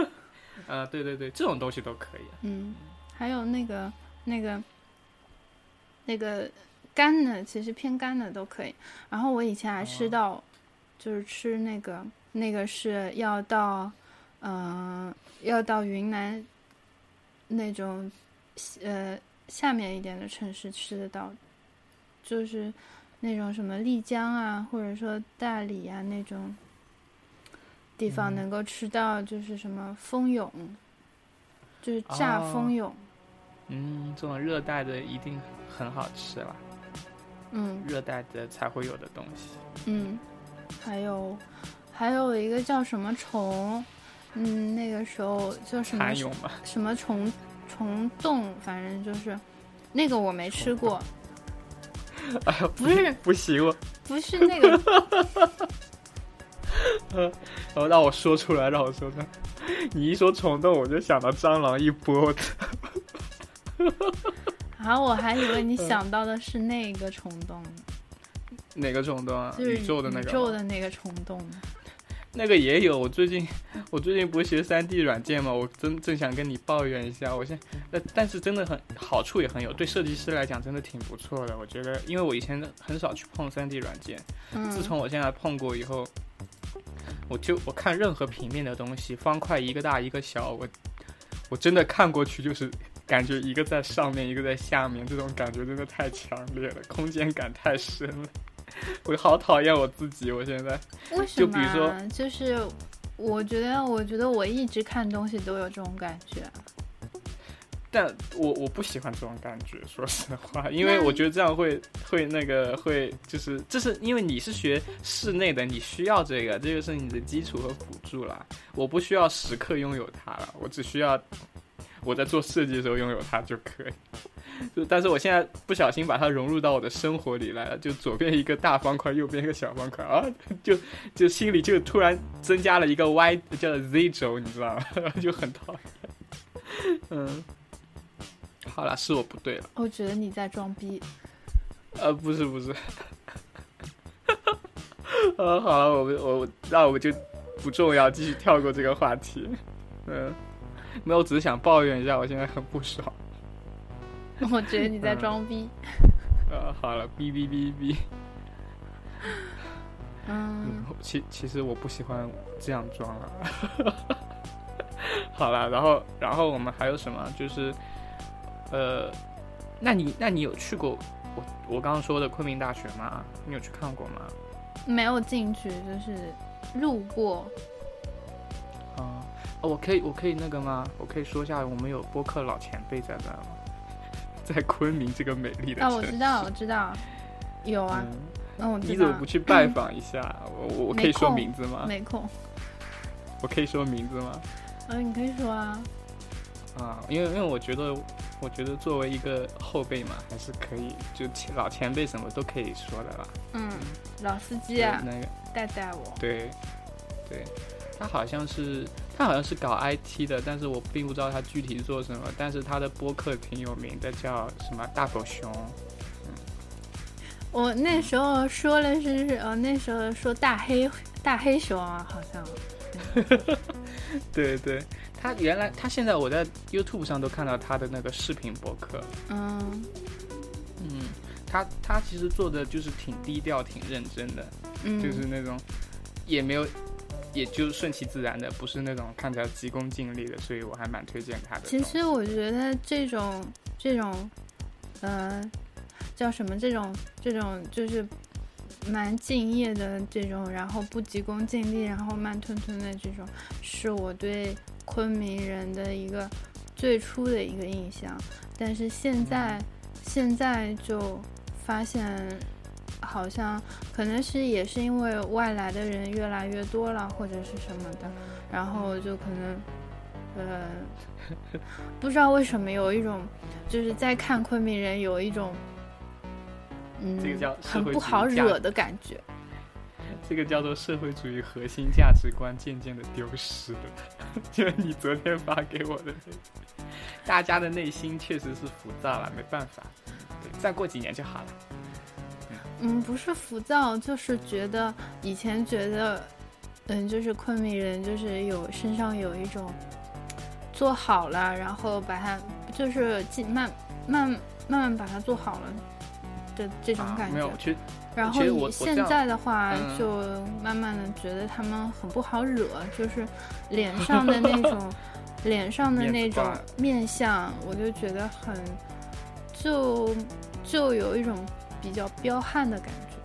*laughs* 呃，对对对，这种东西都可以。嗯，还有那个那个那个干的，其实偏干的都可以。然后我以前还吃哦。到，就是吃那个那个是要到，嗯、要到云南那种呃下面一点的城市吃得到，就是那种什么丽江啊，或者说大理啊那种地方嗯。能够吃到，就是什么蜂蛹，就是炸哦。蜂蛹，嗯，这种热带的一定很好吃啦，嗯。热带的才会有的东西。嗯，还有还有一个叫什么虫，嗯，那个时候叫什么什么虫？虫洞，反正就是那个我没吃过，哎呀，不是。不行，我不是那个，然 *laughs* 后让我说出来，让我说出来。你一说虫洞，我就想到蟑螂一波。*laughs* 啊，我还以为你想到的是那个虫洞，哪个虫洞啊？就是宇宙的那个宇。宙的那个虫洞。那个也有，我最近我最近不是学三 D 软件嘛，我真正想跟你抱怨一下，我现呃，但是真的很好处也很有，对设计师来讲真的挺不错的。我觉得，因为我以前很少去碰三 D 软件，嗯，自从我现在碰过以后，我就我看任何平面的东西，方块一个大一个小，我我真的看过去就是感觉一个在上面，一个在下面，这种感觉真的太强烈了，空间感太深了。我好讨厌我自己，我现在。为什么就比如说啊？就是我觉得，我觉得我一直看东西都有这种感觉。但我我不喜欢这种感觉，说实话，因为我觉得这样会会那个会就是这是因为你是学室内的，你需要这个，这就是你的基础和辅助啦。我不需要时刻拥有它了，我只需要我在做设计的时候拥有它就可以。就但是我现在不小心把它融入到我的生活里来了，就左边一个大方块，右边一个小方块啊，*laughs* 就就心里就突然增加了一个 Y 叫 Z 轴，你知道吗？*laughs* 就很讨厌。嗯，好了，是我不对了。我觉得你在装逼。呃，不是不是，呃，*laughs* 好了，我们我那我们就不重要，继续跳过这个话题。嗯，*laughs* 没有，只是想抱怨一下，我现在很不爽。*laughs* 我觉得你在装逼。*laughs* 呃，好了，哔哔哔哔。嗯，嗯，其其实我不喜欢这样装啊。好了，然后然后我们还有什么？就是，呃，那你那你有去过我我刚刚说的昆明大学吗？你有去看过吗？没有进去，就是路过。啊、哦，我可以，我可以那个吗？我可以说一下，我们有播客老前辈在那？*laughs* 在昆明这个美丽的啊，城市。我知道，我知道，有啊。嗯，嗯，我。你怎么不去拜访一下？我我 *laughs* 我可以说名字吗？没空。我可以说名字吗？嗯，你可以说啊。啊，因为因为我觉得，我觉得作为一个后辈嘛，还是可以，就前老前辈什么都可以说的啦。嗯，老司机啊，那个带带我。对，对，他好像是他好像是搞 IT 的，但是我并不知道他具体做什么。但是他的播客挺有名的，叫什么大狗熊。我那时候说了是，呃，那时候说大黑大黑熊啊，好像。*laughs* 对对，他原来他现在我在 YouTube 上都看到他的那个视频博客。嗯嗯，他他其实做的就是挺低调、挺认真的，嗯，就是那种也没有。也就顺其自然的，不是那种看起来急功近利的，所以我还蛮推荐他的。其实我觉得这种这种，呃，叫什么？这种这种就是蛮敬业的这种，然后不急功近利，然后慢吞吞的这种，是我对昆明人的一个最初的一个印象。但是现在、现在就发现。好像可能是也是因为外来的人越来越多了，或者是什么的，然后就可能，呃，不知道为什么有一种就是在看昆明人有一种，嗯，这个叫很不好惹的感觉。这个叫做社会主义核心价值观渐渐的丢失了，*laughs* 就是你昨天发给我的那个，大家的内心确实是浮躁了，没办法，对，再过几年就好了。嗯，不是浮躁，就是觉得以前觉得，嗯，就是昆明人就是有身上有一种做好了，然后把它就是尽慢慢慢慢把它做好了的这种感觉。然后你现在的话，嗯就慢慢的觉得他们很不好惹，就是脸上的那种 *laughs* 脸上的那种面相，我就觉得很就就有一种比较彪悍的感觉。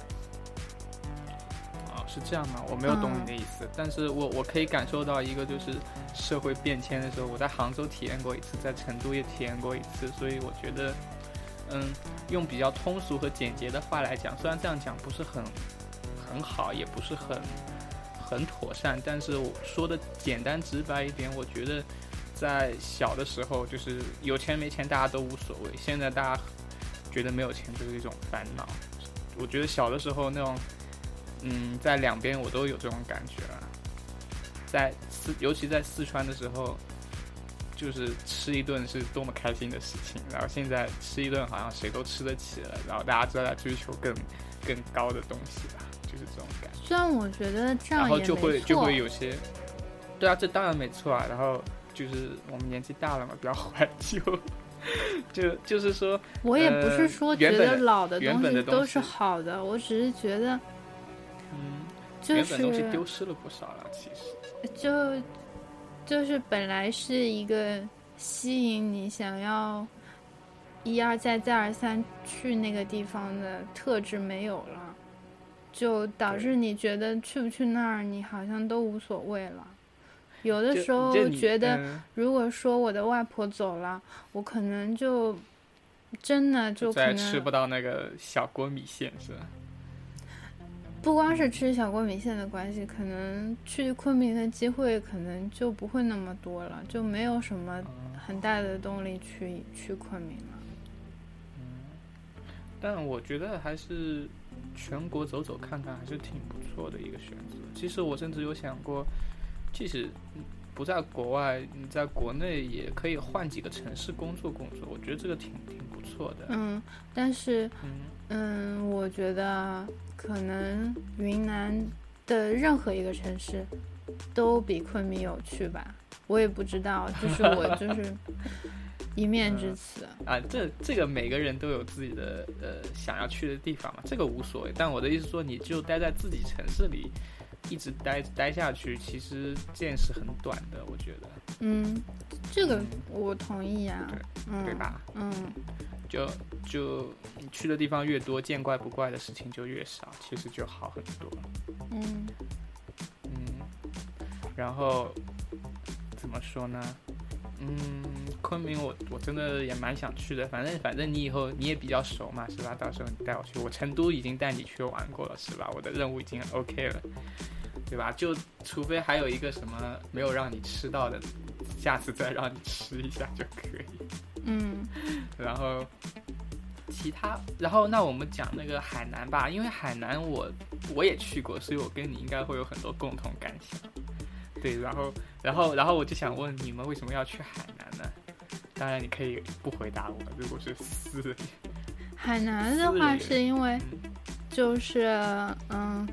啊，是这样吗？我没有懂你的意思，但是我我可以感受到一个就是社会变迁的时候，我在杭州体验过一次，在成都也体验过一次，所以我觉得，嗯，用比较通俗和简洁的话来讲，虽然这样讲不是很很好，也不是很很妥善，但是我说的简单直白一点，我觉得在小的时候就是有钱没钱大家都无所谓，现在大家觉得没有钱就是一种烦恼。我觉得小的时候那种，嗯，在两边我都有这种感觉啊，在四，尤其在四川的时候，就是吃一顿是多么开心的事情，然后现在吃一顿好像谁都吃得起了，然后大家都在追求更更高的东西吧，就是这种感觉。虽然我觉得这样然后就会就会有些，对啊，这当然没错啊。然后就是我们年纪大了嘛，比较怀旧，*laughs* 就就是说，我也不是说觉得老的东西都是好的，我只是觉得嗯，就是丢失了不少了，其实。就就是本来是一个吸引你想要一而再再而三去那个地方的特质没有了，就导致你觉得去不去那儿你好像都无所谓了。有的时候觉得，嗯如果说我的外婆走了，我可能就真的就可能吃不到那个小锅米线是吧？不光是吃小锅米线的关系，可能去昆明的机会可能就不会那么多了，就没有什么很大的动力去去昆明了。嗯但我觉得还是全国走走看看还是挺不错的一个选择。其实我甚至有想过，即使不在国外，你在国内也可以换几个城市工作工作。我觉得这个挺挺不错的。嗯，但是嗯嗯，我觉得可能云南的任何一个城市都比昆明有趣吧。我也不知道，就是 *laughs* 我就是一面之词。啊，这这个每个人都有自己的呃想要去的地方嘛，这个无所谓。但我的意思说，你就待在自己城市里，一直待待下去，其实见识很短的，我觉得，嗯，这个我同意啊。嗯，对吧？嗯，就就你去的地方越多，见怪不怪的事情就越少，其实就好很多。嗯嗯，然后怎么说呢？嗯，昆明我我真的也蛮想去的，反正反正你以后你也比较熟嘛，是吧？到时候你带我去，我成都已经带你去玩过了，是吧？我的任务已经 OK 了，对吧？就除非还有一个什么没有让你吃到的，下次再让你吃一下就可以。嗯然后其他，然后那我们讲那个海南吧，因为海南我我也去过，所以我跟你应该会有很多共同感想。对，然后然后然后我就想问你们为什么要去海南呢？当然你可以不回答我，如果是私人，海南的话是因为嗯就是嗯，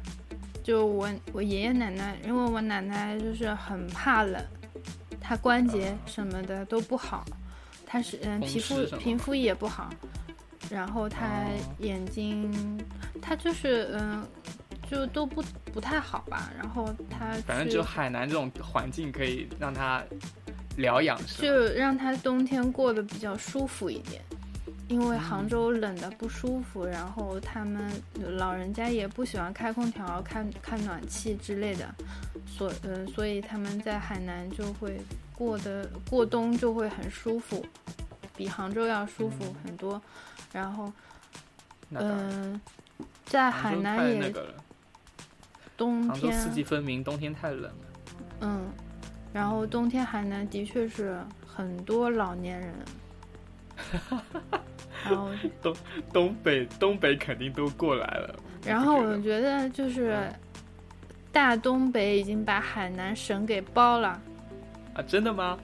就我我爷爷奶奶，因为我奶奶就是很怕冷，她关节什么的都不好，她是嗯皮肤皮肤也不好，然后她哦眼睛，她就是嗯就都不不太好吧，然后她反正只有海南这种环境可以让他疗养，是？就让他冬天过得比较舒服一点。因为嗯杭州冷的不舒服，然后他们老人家也不喜欢开空调、开开暖气之类的，所嗯、所以他们在海南就会过得过冬就会很舒服，比杭州要舒服很多。然后嗯、在海南也冬杭州四季分明，冬天太冷了。嗯，然后冬天海南的确是很多老年人，*laughs* 然后东东北东北肯定都过来了，然后我觉得就是嗯大东北已经把海南省给包了，啊，真的吗？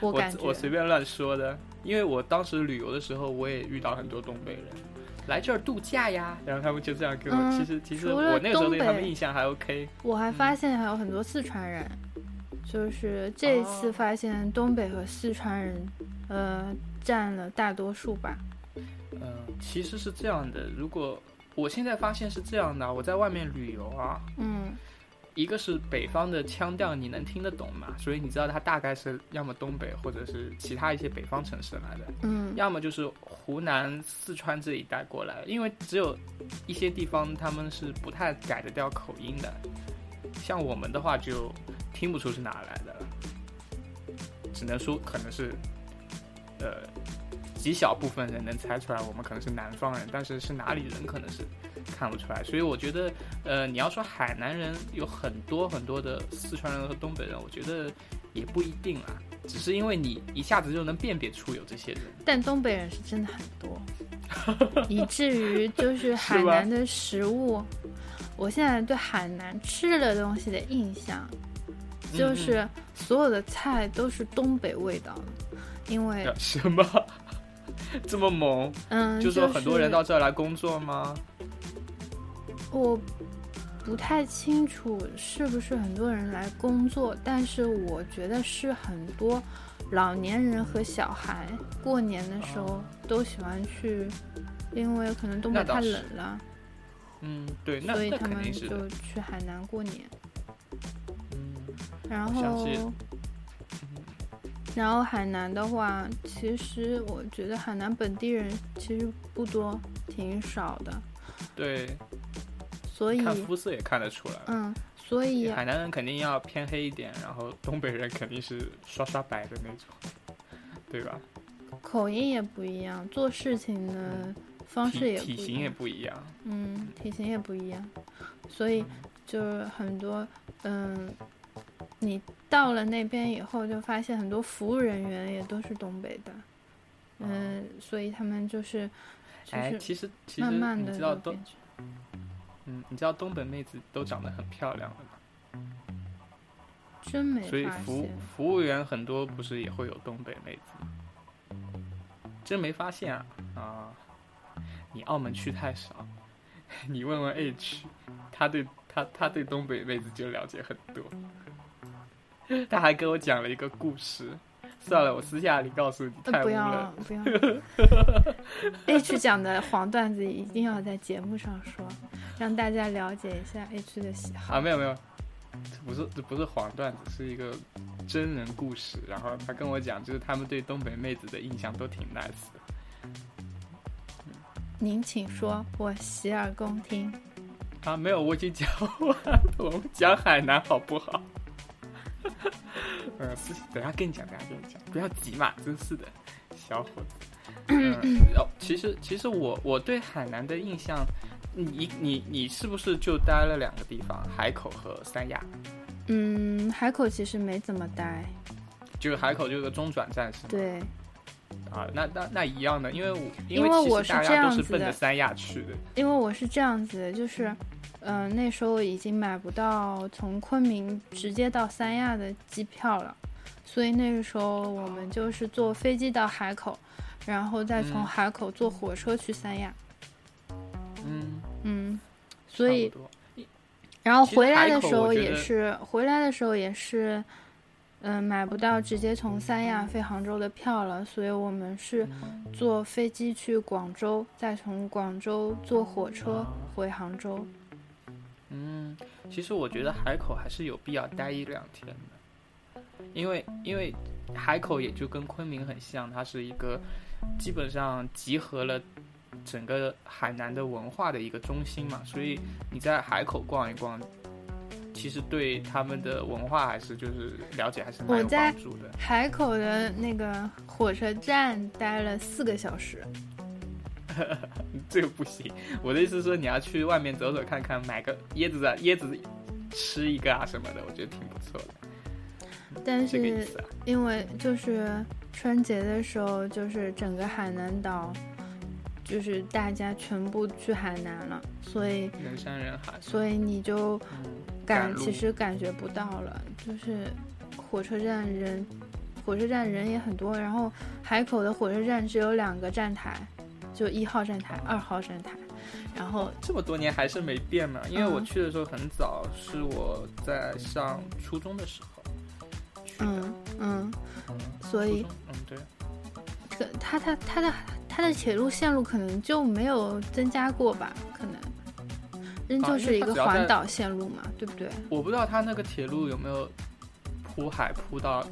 我我感觉。我随便乱说的，因为我当时旅游的时候，我也遇到很多东北人来这儿度假呀，然后他们就这样给我。嗯其实其实我那个时候对他们印象还 OK。我还发现还有很多四川人，就是这次哦。发现东北和四川人，呃，占了大多数吧。嗯、其实是这样的，如果我现在发现是这样的，我在外面旅游啊，嗯。一个是北方的腔调你能听得懂嘛，所以你知道它大概是要么东北或者是其他一些北方城市来的，嗯。要么就是湖南、四川这一带过来，因为只有一些地方他们是不太改得掉口音的，像我们的话就听不出是哪来的了，只能说可能是，呃，极小部分人能猜出来我们可能是南方人，但是是哪里人可能是看不出来。所以我觉得，呃，你要说海南人有很多很多的四川人和东北人，我觉得也不一定啊。只是因为你一下子就能辨别出有这些人，但东北人是真的很多，*laughs* 以至于就是海南的食物，我现在对海南吃的东西的印象，就是所有的菜都是东北味道的，因为 *laughs* 什么 *laughs* 这么猛？嗯，就说很多人到这儿来工作吗？我。不太清楚是不是很多人来工作，但是我觉得是很多老年人和小孩过年的时候都喜欢去，因为可能东北太冷了。嗯，对，所以他们就去海南过年。嗯，然后，然后海南的话，其实我觉得海南本地人其实不多，挺少的。对。所以看肤色也看得出来。嗯，所以海南人肯定要偏黑一点，然后东北人肯定是刷刷白的那种，对吧？口音也不一样，做事情的方式也体型也不一样。嗯，体型也不一样，所以就是很多嗯，你到了那边以后，就发现很多服务人员也都是东北的。嗯，所以他们就是哎，其实其实你知道东。嗯，你知道东北妹子都长得很漂亮的吗？真没所以服服务员很多不是也会有东北妹子吗？真没发现啊啊！你澳门去太少，*laughs* 你问问 H，他对他他对东北妹子就了解很多。*laughs* 他还跟我讲了一个故事。算了，我私下里告诉你。不要不 *laughs* 要。H 讲的黄段子一定要在节目上说，让大家了解一下 H 的喜好。啊，没有没有，这不是这不是黄段子，是一个真人故事。然后他跟我讲，就是他们对东北妹子的印象都挺 nice 的。您请说，我洗耳恭听。啊，没有，我已经讲完了，我们讲海南好不好？*laughs* 呃，等下跟你讲，等下跟你讲，不要急嘛，真是的，小伙子。嗯，*laughs* 哦，其实其实我我对海南的印象，你你你是不是就待了两个地方，海口和三亚？嗯，海口其实没怎么待，就是海口就是个中转站是吗？对。啊，那那那一样的，因为我因为我是这样子的，三亚去的。因为我是这样子，就是。嗯，那时候已经买不到从昆明直接到三亚的机票了，所以那个时候我们就是坐飞机到海口，然后再从海口坐火车去三亚。嗯嗯，所以，然后回来的时候也是回来的时候也是，嗯，买不到直接从三亚飞杭州的票了，所以我们是坐飞机去广州，再从广州坐火车回杭州。嗯，其实我觉得海口还是有必要待一两天的，因为因为海口也就跟昆明很像，它是一个基本上集合了整个海南的文化的一个中心嘛，所以你在海口逛一逛，其实对他们的文化还是就是了解还是蛮有帮助的。海口的那个火车站待了四个小时。*laughs* 这个不行，我的意思是说你要去外面走走看看，买个椰子的椰子吃一个啊什么的，我觉得挺不错的。但是因为就是春节的时候，就是整个海南岛，就是大家全部去海南了，所以人山人海，所以你就感其实感觉不到了，就是火车站人，火车站人也很多，然后海口的火车站只有两个站台。就一号站台、二号站台，然后这么多年还是没变嘛？因为我去的时候很早，是我在上初中的时候去的。嗯嗯，所以嗯对，这个它它它的它的铁路线路可能就没有增加过吧？可能仍旧是一个环岛线路嘛，对不对？我不知道它那个铁路有没有铺海铺到。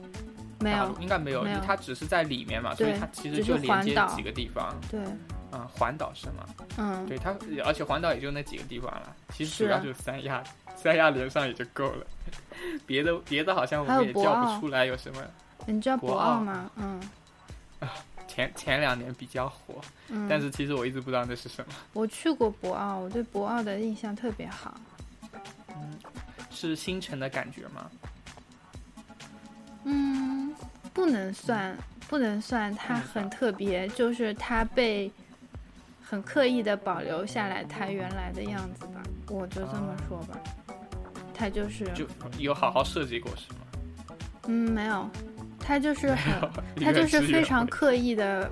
没有，应该没有，因为它只是在里面嘛，所以它其实就连接几个地方。对，嗯，环岛是吗？嗯，对它，而且环岛也就那几个地方了，其实主要就是三亚，三亚连上也就够了，别的别的好像我们也叫不出来有什么。你知道博鳌吗？*laughs* 嗯，啊，前前两年比较火，嗯，但是其实我一直不知道那是什么。我去过博鳌，我对博鳌的印象特别好。嗯是新城的感觉吗？嗯，不能算，不能算，它很特别，就是它被很刻意的保留下来它原来的样子吧，我就这么说吧。它就是就有好好设计过是吗？嗯，没有，它就是很，它就是非常刻意的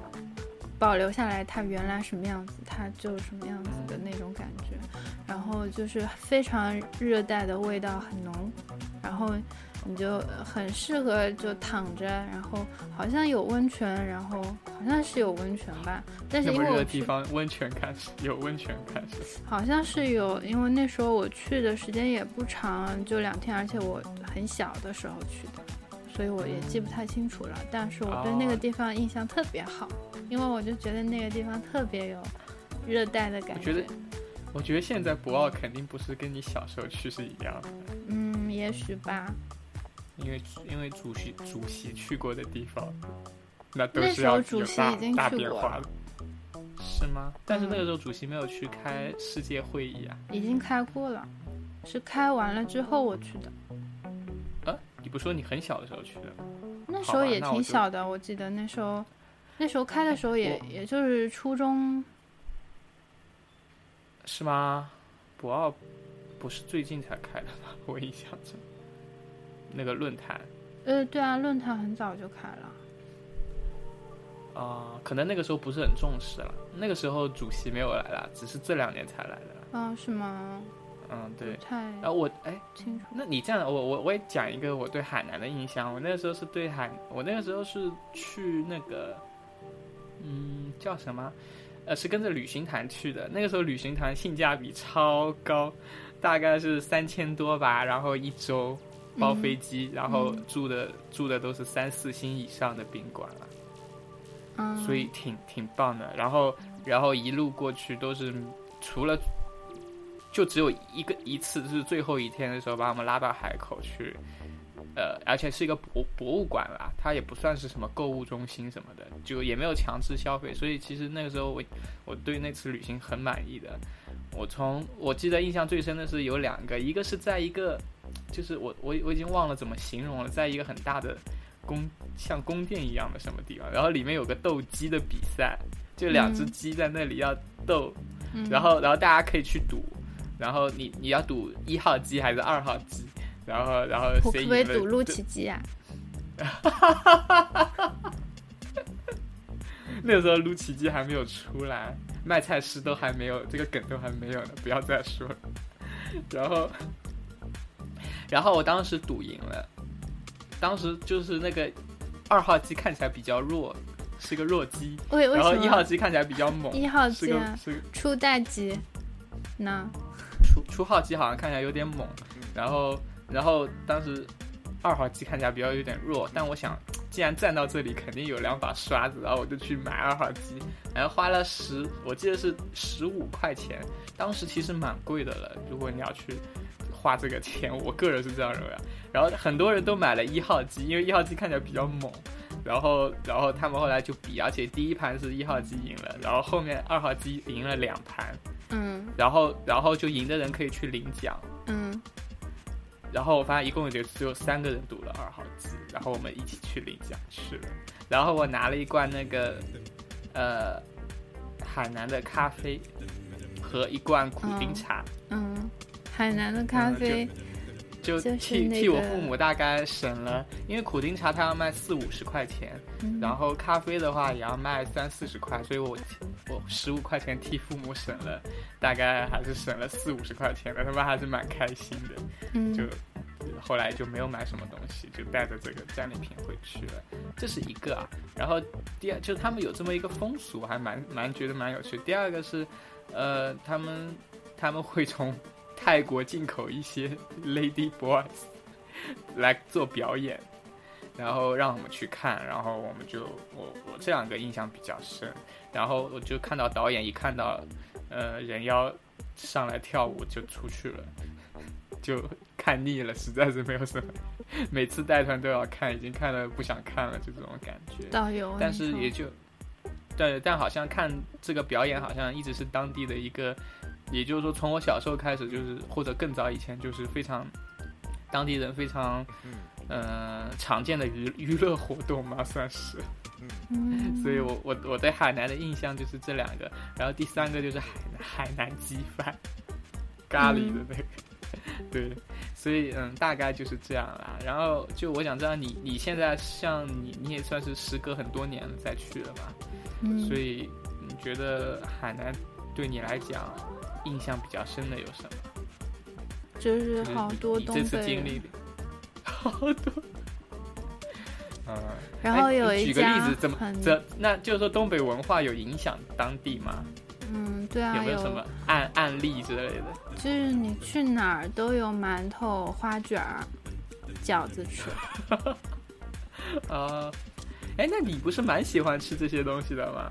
保留下来它原来什么样子，它就什么样子的那种感觉。然后就是非常热带的味道很浓，然后你就很适合就躺着，然后好像有温泉，然后好像是有温泉吧，但是因为我地方，温泉开始有温泉开始。好像是有，因为那时候我去的时间也不长，就两天，而且我很小的时候去的，所以我也记不太清楚了。但是我对那个哦地方印象特别好，因为我就觉得那个地方特别有热带的感我觉得我觉得现在博鳌肯定不是跟你小时候去是一样的，嗯，也许吧。因为因为主席主席去过的地方，那时候是要有大主席已经大去过了变化的，是吗？但是那个嗯时候主席没有去开世界会议啊。已经开过了，是开完了之后我去的。啊，你不说你很小的时候去的？那时候也挺小的，我记得那时候，那时候开的时候也也就是初中，是吗？博奥不是最近才开的吗？*laughs* 我印象中，那个论坛呃，对啊，论坛很早就开了。啊、可能那个时候不是很重视了。那个时候主席没有来啦，只是这两年才来的。啊，是吗？嗯，对。太然后我哎，清楚。那你这样，我我我也讲一个我对海南的印象。我那个时候是对海，我那个时候是去那个，嗯，叫什么？呃，是跟着旅行团去的。那个时候旅行团性价比超高，大概是三千多吧，然后一周包飞机，然后住的住的都是三四星以上的宾馆了。嗯，所以挺挺棒的。然后然后一路过去都是除了就只有一个一次，就是最后一天的时候把我们拉到海口去，呃，而且是一个博博物馆啦，它也不算是什么购物中心什么的，就也没有强制消费，所以其实那个时候我我对那次旅行很满意的。我从我记得印象最深的是有两个，一个是在一个，就是我我我已经忘了怎么形容了，在一个很大的宫像宫殿一样的什么地方，然后里面有个斗鸡的比赛，就两只嗯鸡在那里要斗，嗯然后然后大家可以去赌，然后你你要赌一号鸡还是二号鸡，然后然后我可不可以谁赢了赌陆就奇鸡啊？*laughs* 那个时候撸奇迹还没有出来，卖菜师都还没有，这个梗都还没有呢，不要再说了。*laughs* 然后，然后我当时赌赢了，当时就是那个二号机看起来比较弱，是个弱鸡，为为然后一号机看起来比较猛，一号机啊？个是个初代机那？初初号机好像看起来有点猛，然后然后当时二号机看起来比较有点弱，但我想既然站到这里，肯定有两把刷子，然后我就去买二号机，然后花了十，我记得是十五块钱，当时其实蛮贵的了，如果你要去花这个钱，我个人是这样认为啊。然后很多人都买了一号机，因为一号机看起来比较猛。然后，然后他们后来就比，而且第一盘是一号机赢了，然后后面二号机赢了两盘，嗯然后，然后就赢的人可以去领奖。嗯然后我发现一共就只有三个人赌了二号机，然后我们一起去领奖去了。然后我拿了一罐那个呃海南的咖啡和一罐苦丁茶，嗯，海南的咖啡，就就是那替替我父母大概省了，因为苦丁茶它要卖四五十块钱，嗯然后咖啡的话也要卖三四十块，所以我我十五块钱替父母省了，大概还是省了四五十块钱的，他们还是蛮开心的。嗯就后来就没有买什么东西，就带着这个战利品回去了。这是一个啊，然后第二就是他们有这么一个风俗，我还蛮蛮觉得蛮有趣。第二个是，呃，他们他们会从泰国进口一些 *laughs* lady boys 来做表演，然后让我们去看，然后我们就我我这两个印象比较深，然后我就看到导演一看到呃人妖上来跳舞就出去了。就看腻了，实在是没有什么。每次带团都要看，已经看了不想看了，就这种感觉。导游，但是也就对，但好像看这个表演，好像一直是当地的一个，也就是说，从我小时候开始，就是或者更早以前，就是非常当地人非常呃常见的娱娱乐活动嘛，算是。嗯，*laughs* 所以我我我对海南的印象就是这两个，然后第三个就是海海南鸡饭，咖喱的那个，对，所以嗯，大概就是这样啦。然后就我想知道你你现在像你你也算是时隔很多年了再去了嘛，嗯。所以你觉得海南对你来讲印象比较深的有什么？就是好多东北人，经历的，*laughs* 好多。嗯，*laughs* 然后有一家举个例子，怎么很这那就是说东北文化有影响当地吗？嗯，对啊，有没有什么案案例之类的？就是你去哪儿都有馒头、花卷儿、饺子吃。啊，*laughs* 哎，那你不是蛮喜欢吃这些东西的吗？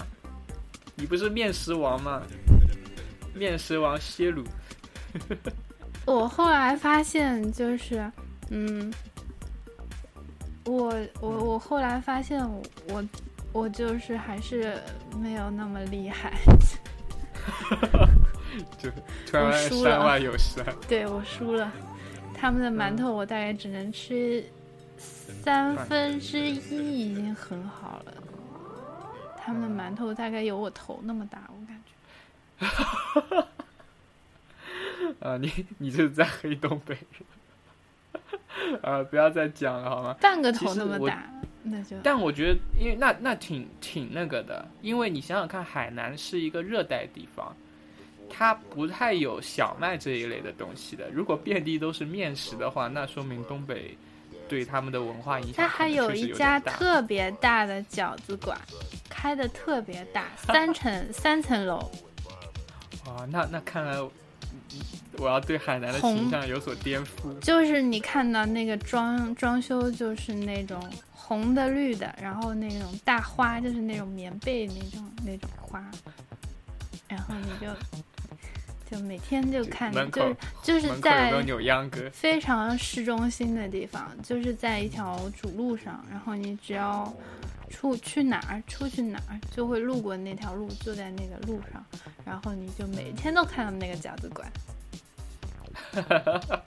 你不是面食王吗？面食王歇鲁，*laughs* 我后来发现，就是，嗯，我我我后来发现我，我我就是还是没有那么厉害。*laughs* 就突然我输了山外有山。对我输了，他们的馒头我大概只能吃三分之一，已经很好了。他们的馒头大概有我头那么大，我。*laughs* 啊，你你就是在黑东北人。啊，不要再讲了好吗？半个头那么大，那就但我觉得，因为那那挺挺那个的，因为你想想看，海南是一个热带地方，它不太有小麦这一类的东西的。如果遍地都是面食的话，那说明东北对他们的文化影响它还有一家特别大的饺子馆，开的特别大，三层三层楼，啊，那那看来我我要对海南的形象有所颠覆。就是你看到那个装装修就是那种红的绿的，然后那种大花就是那种棉被那种那种花，然后你就就每天就看，就是就是在非常市中心的地方，就是在一条主路上，然后你只要出去哪儿，出去哪儿就会路过那条路，就在那个路上，然后你就每天都看到那个饺子馆。*laughs*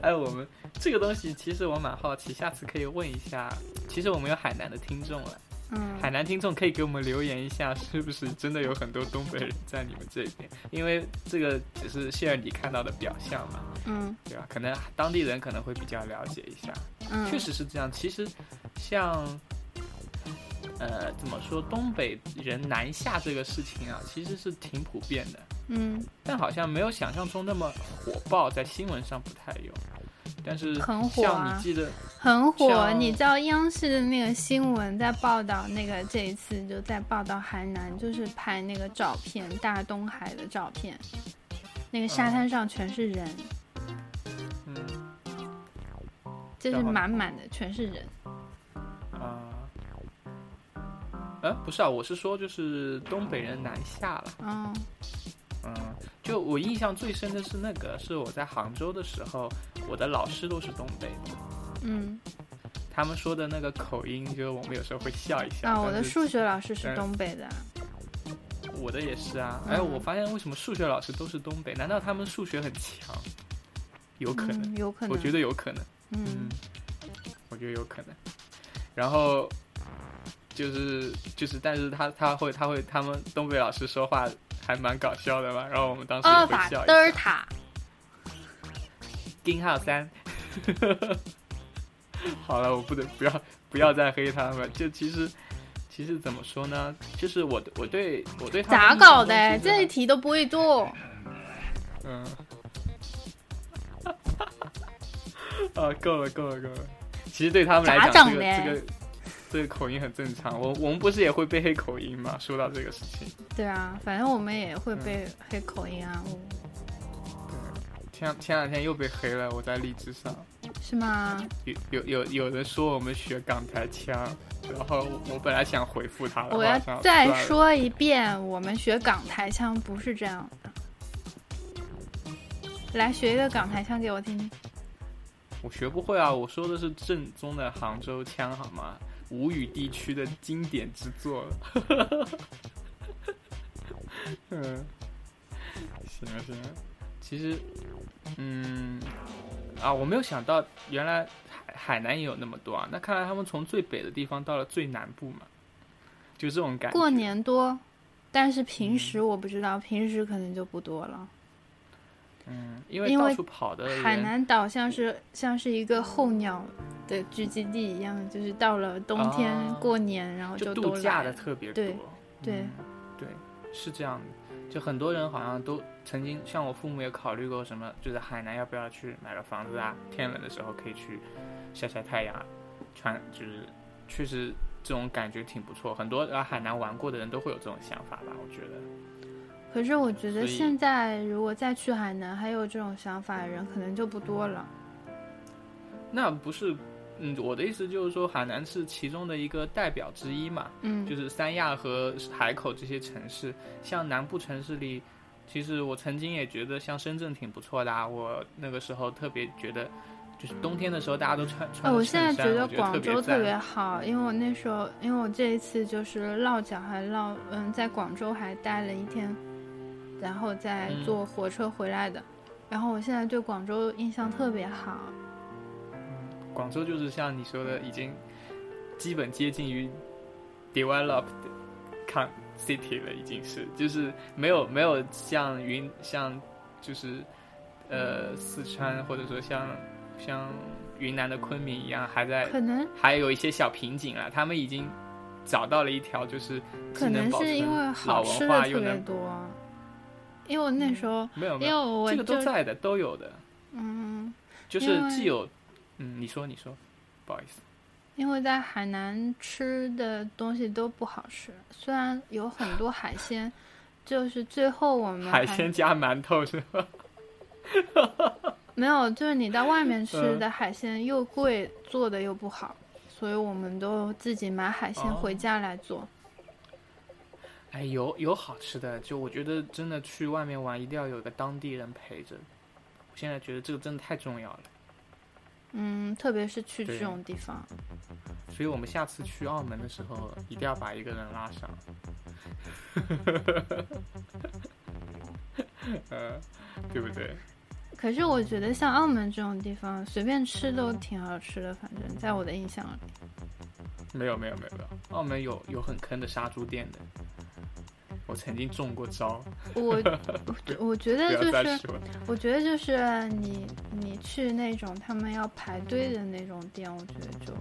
哎，我们这个东西其实我蛮好奇，下次可以问一下。其实我们有海南的听众了，嗯，海南听众可以给我们留言一下，是不是真的有很多东北人在你们这边？因为这个只是现在你看到的表象嘛，嗯对吧？可能当地人可能会比较了解一下。嗯，确实是这样。其实，像呃，怎么说，东北人南下这个事情啊，其实是挺普遍的，嗯，但好像没有想象中那么火爆，在新闻上不太有。但是很火像啊你记得，很火。像你知道央视的那个新闻在报道那个这一次就在报道海南，就是拍那个照片，大东海的照片，那个沙滩上全是人，嗯就是满满的全是人。啊。呃，不是啊，我是说，就是东北人南下了。嗯嗯，就我印象最深的是那个，是我在杭州的时候，我的老师都是东北的。嗯他们说的那个口音，就是我们有时候会笑一笑。啊，我的数学老师是东北的。我的也是啊。嗯哎，我发现为什么数学老师都是东北？难道他们数学很强？有可能，嗯，有可能。我觉得有可能。嗯，我觉得有可能。然后就是就是，但是他他会他会他们东北老师说话还蛮搞笑的嘛。然后我们当时也会笑一笑。德尔塔。丁浩三。*laughs* 好了，我不能不要不要再黑他们。就其实其实怎么说呢？就是我我对我对他咋搞的？这一题都不会做。嗯，*laughs* 啊，够了，够了，够了。其实对他们来讲，这个整的这个这个口音很正常。我我们不是也会被黑口音吗？说到这个事情，对啊，反正我们也会被黑口音啊，我前前两天又被黑了。我在荔枝上是吗？有有有有人说我们学港台腔，然后我本来想回复他的，我要再说一遍，我们学港台腔不是这样的。来学一个港台腔给我听听。我学不会啊，我说的是正宗的杭州腔，好吗？吴语地区的经典之作了。*laughs* 嗯，行啊行啊，其实，嗯，啊，我没有想到原来海海南也有那么多啊。那看来他们从最北的地方到了最南部嘛，就这种感觉。过年多，但是平时我不知道，平时可能就不多了。嗯，因为到处跑的海南岛像是像是一个候鸟的聚集地一样，就是到了冬天哦过年，然后就都度假的特别多。对对嗯对，是这样的。就很多人好像都曾经，像我父母也考虑过什么，就是海南要不要去买个房子啊？天冷的时候可以去晒晒太阳啊，穿就是确实这种感觉挺不错。很多来海南玩过的人都会有这种想法吧？我觉得。可是我觉得现在如果再去海南，还有这种想法的人可能就不多了。那不是，嗯，我的意思就是说，海南是其中的一个代表之一嘛。嗯，就是三亚和海口这些城市，像南部城市里，其实我曾经也觉得像深圳挺不错的啊。我那个时候特别觉得，就是冬天的时候大家都穿穿我现在觉得广州特别好，因为我那时候，因为我这一次就是落脚还落，嗯，在广州还待了一天，然后再嗯坐火车回来的。然后我现在对广州印象特别好。广州就是像你说的，已经基本接近于 developed city 了，已经是就是没有没有像云像就是呃四川或者说像像云南的昆明一样还在可能还有一些小瓶颈啊，他们已经找到了一条就是既可能是因为好吃的特别多，因为我那时候，没有没有。这个都在的都有的，嗯，就是既有嗯你说你说不好意思。因为在海南吃的东西都不好吃，虽然有很多海鲜，就是最后我们海鲜加馒头是吧？*laughs* 没有，就是你到外面吃嗯。的海鲜又贵，做的又不好，所以我们都自己买海鲜哦。回家来做。哎，有有好吃的，就我觉得真的去外面玩一定要有一个当地人陪着。我现在觉得这个真的太重要了，嗯，特别是去这种地方，所以我们下次去澳门的时候一定要把一个人拉上。*laughs* 呃，对不对？可是我觉得像澳门这种地方，随便吃都挺好吃的，反正在我的印象里。没有没有没有没有，澳门有有很坑的杀猪店的，我曾经中过招，我我觉得 *laughs* 就是。我觉得就是你你去那种他们要排队的那种店，我觉得就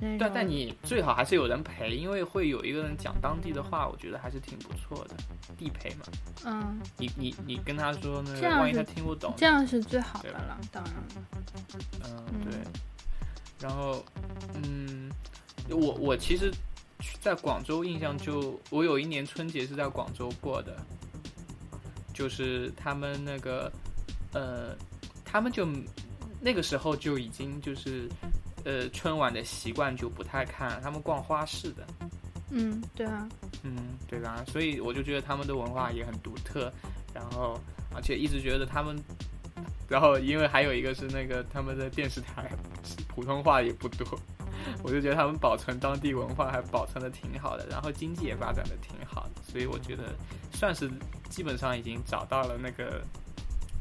嗯，但但你最好还是有人陪，因为会有一个人讲当地的话，我觉得还是挺不错的，地陪嘛。嗯，你你你跟他说那这样个，万一是他听不懂，这样是最好的了，当然了。嗯，嗯对。然后，嗯，我我其实去在广州印象就，我有一年春节是在广州过的，就是他们那个，呃，他们就那个时候就已经就是，呃，春晚的习惯就不太看，他们逛花市的，嗯，对啊，嗯，对吧？所以我就觉得他们的文化也很独特，然后而且一直觉得他们，然后因为还有一个是那个他们的电视台普通话也不多，*laughs* 我就觉得他们保存当地文化还保存的挺好的，然后经济也发展的挺好的，所以我觉得算是基本上已经找到了那个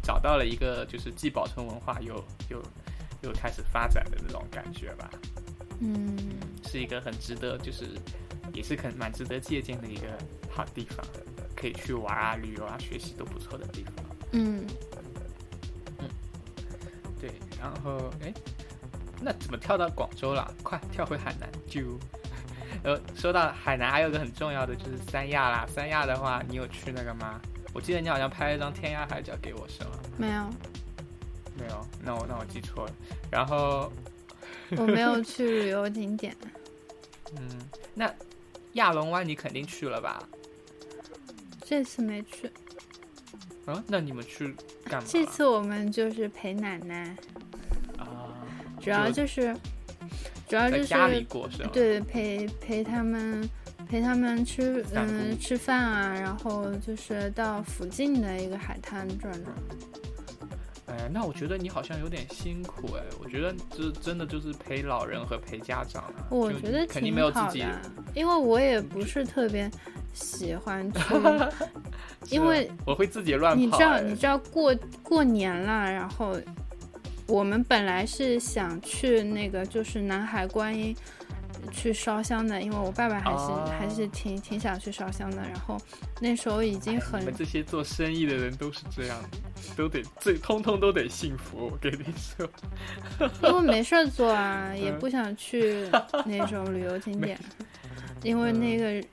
找到了一个就是既保存文化又又又开始发展的那种感觉吧。嗯，是一个很值得，就是也是很蛮值得借鉴的一个好地方，可以去玩啊、旅游啊、学习都不错的地方。嗯，对，然后哎，那怎么跳到广州了？快跳回海南就。*laughs* 呃，说到海南，还有个很重要的就是三亚啦。三亚的话，你有去那个吗？我记得你好像拍了一张天涯海角给我，是吗？没有，没有，那我那我记错了。然后，*laughs* 我没有去旅游景点。*laughs* 嗯，那亚龙湾你肯定去了吧？这次没去，嗯，那你们去干嘛？这次我们就是陪奶奶，啊，主要就是，主要就是在家里过是吧？对陪陪他们陪他们吃嗯吃饭啊，然后就是到附近的一个海滩转转。哎哎，那我觉得你好像有点辛苦哎。我觉得这真的就是陪老人和陪家长啊。我觉得肯定没有自己，因为我也不是特别喜欢去，*laughs* 因为我会自己乱跑。你知道，你知道过过年了，然后我们本来是想去那个就是南海观音。去烧香的，因为我爸爸还是还是挺挺想去烧香的。然后那时候已经很，你们这些做生意的人都是这样，都得最通通都得幸福。我跟你说，*laughs* 因为没事儿做啊，也不想去 *laughs* 那种旅游景点，因为那个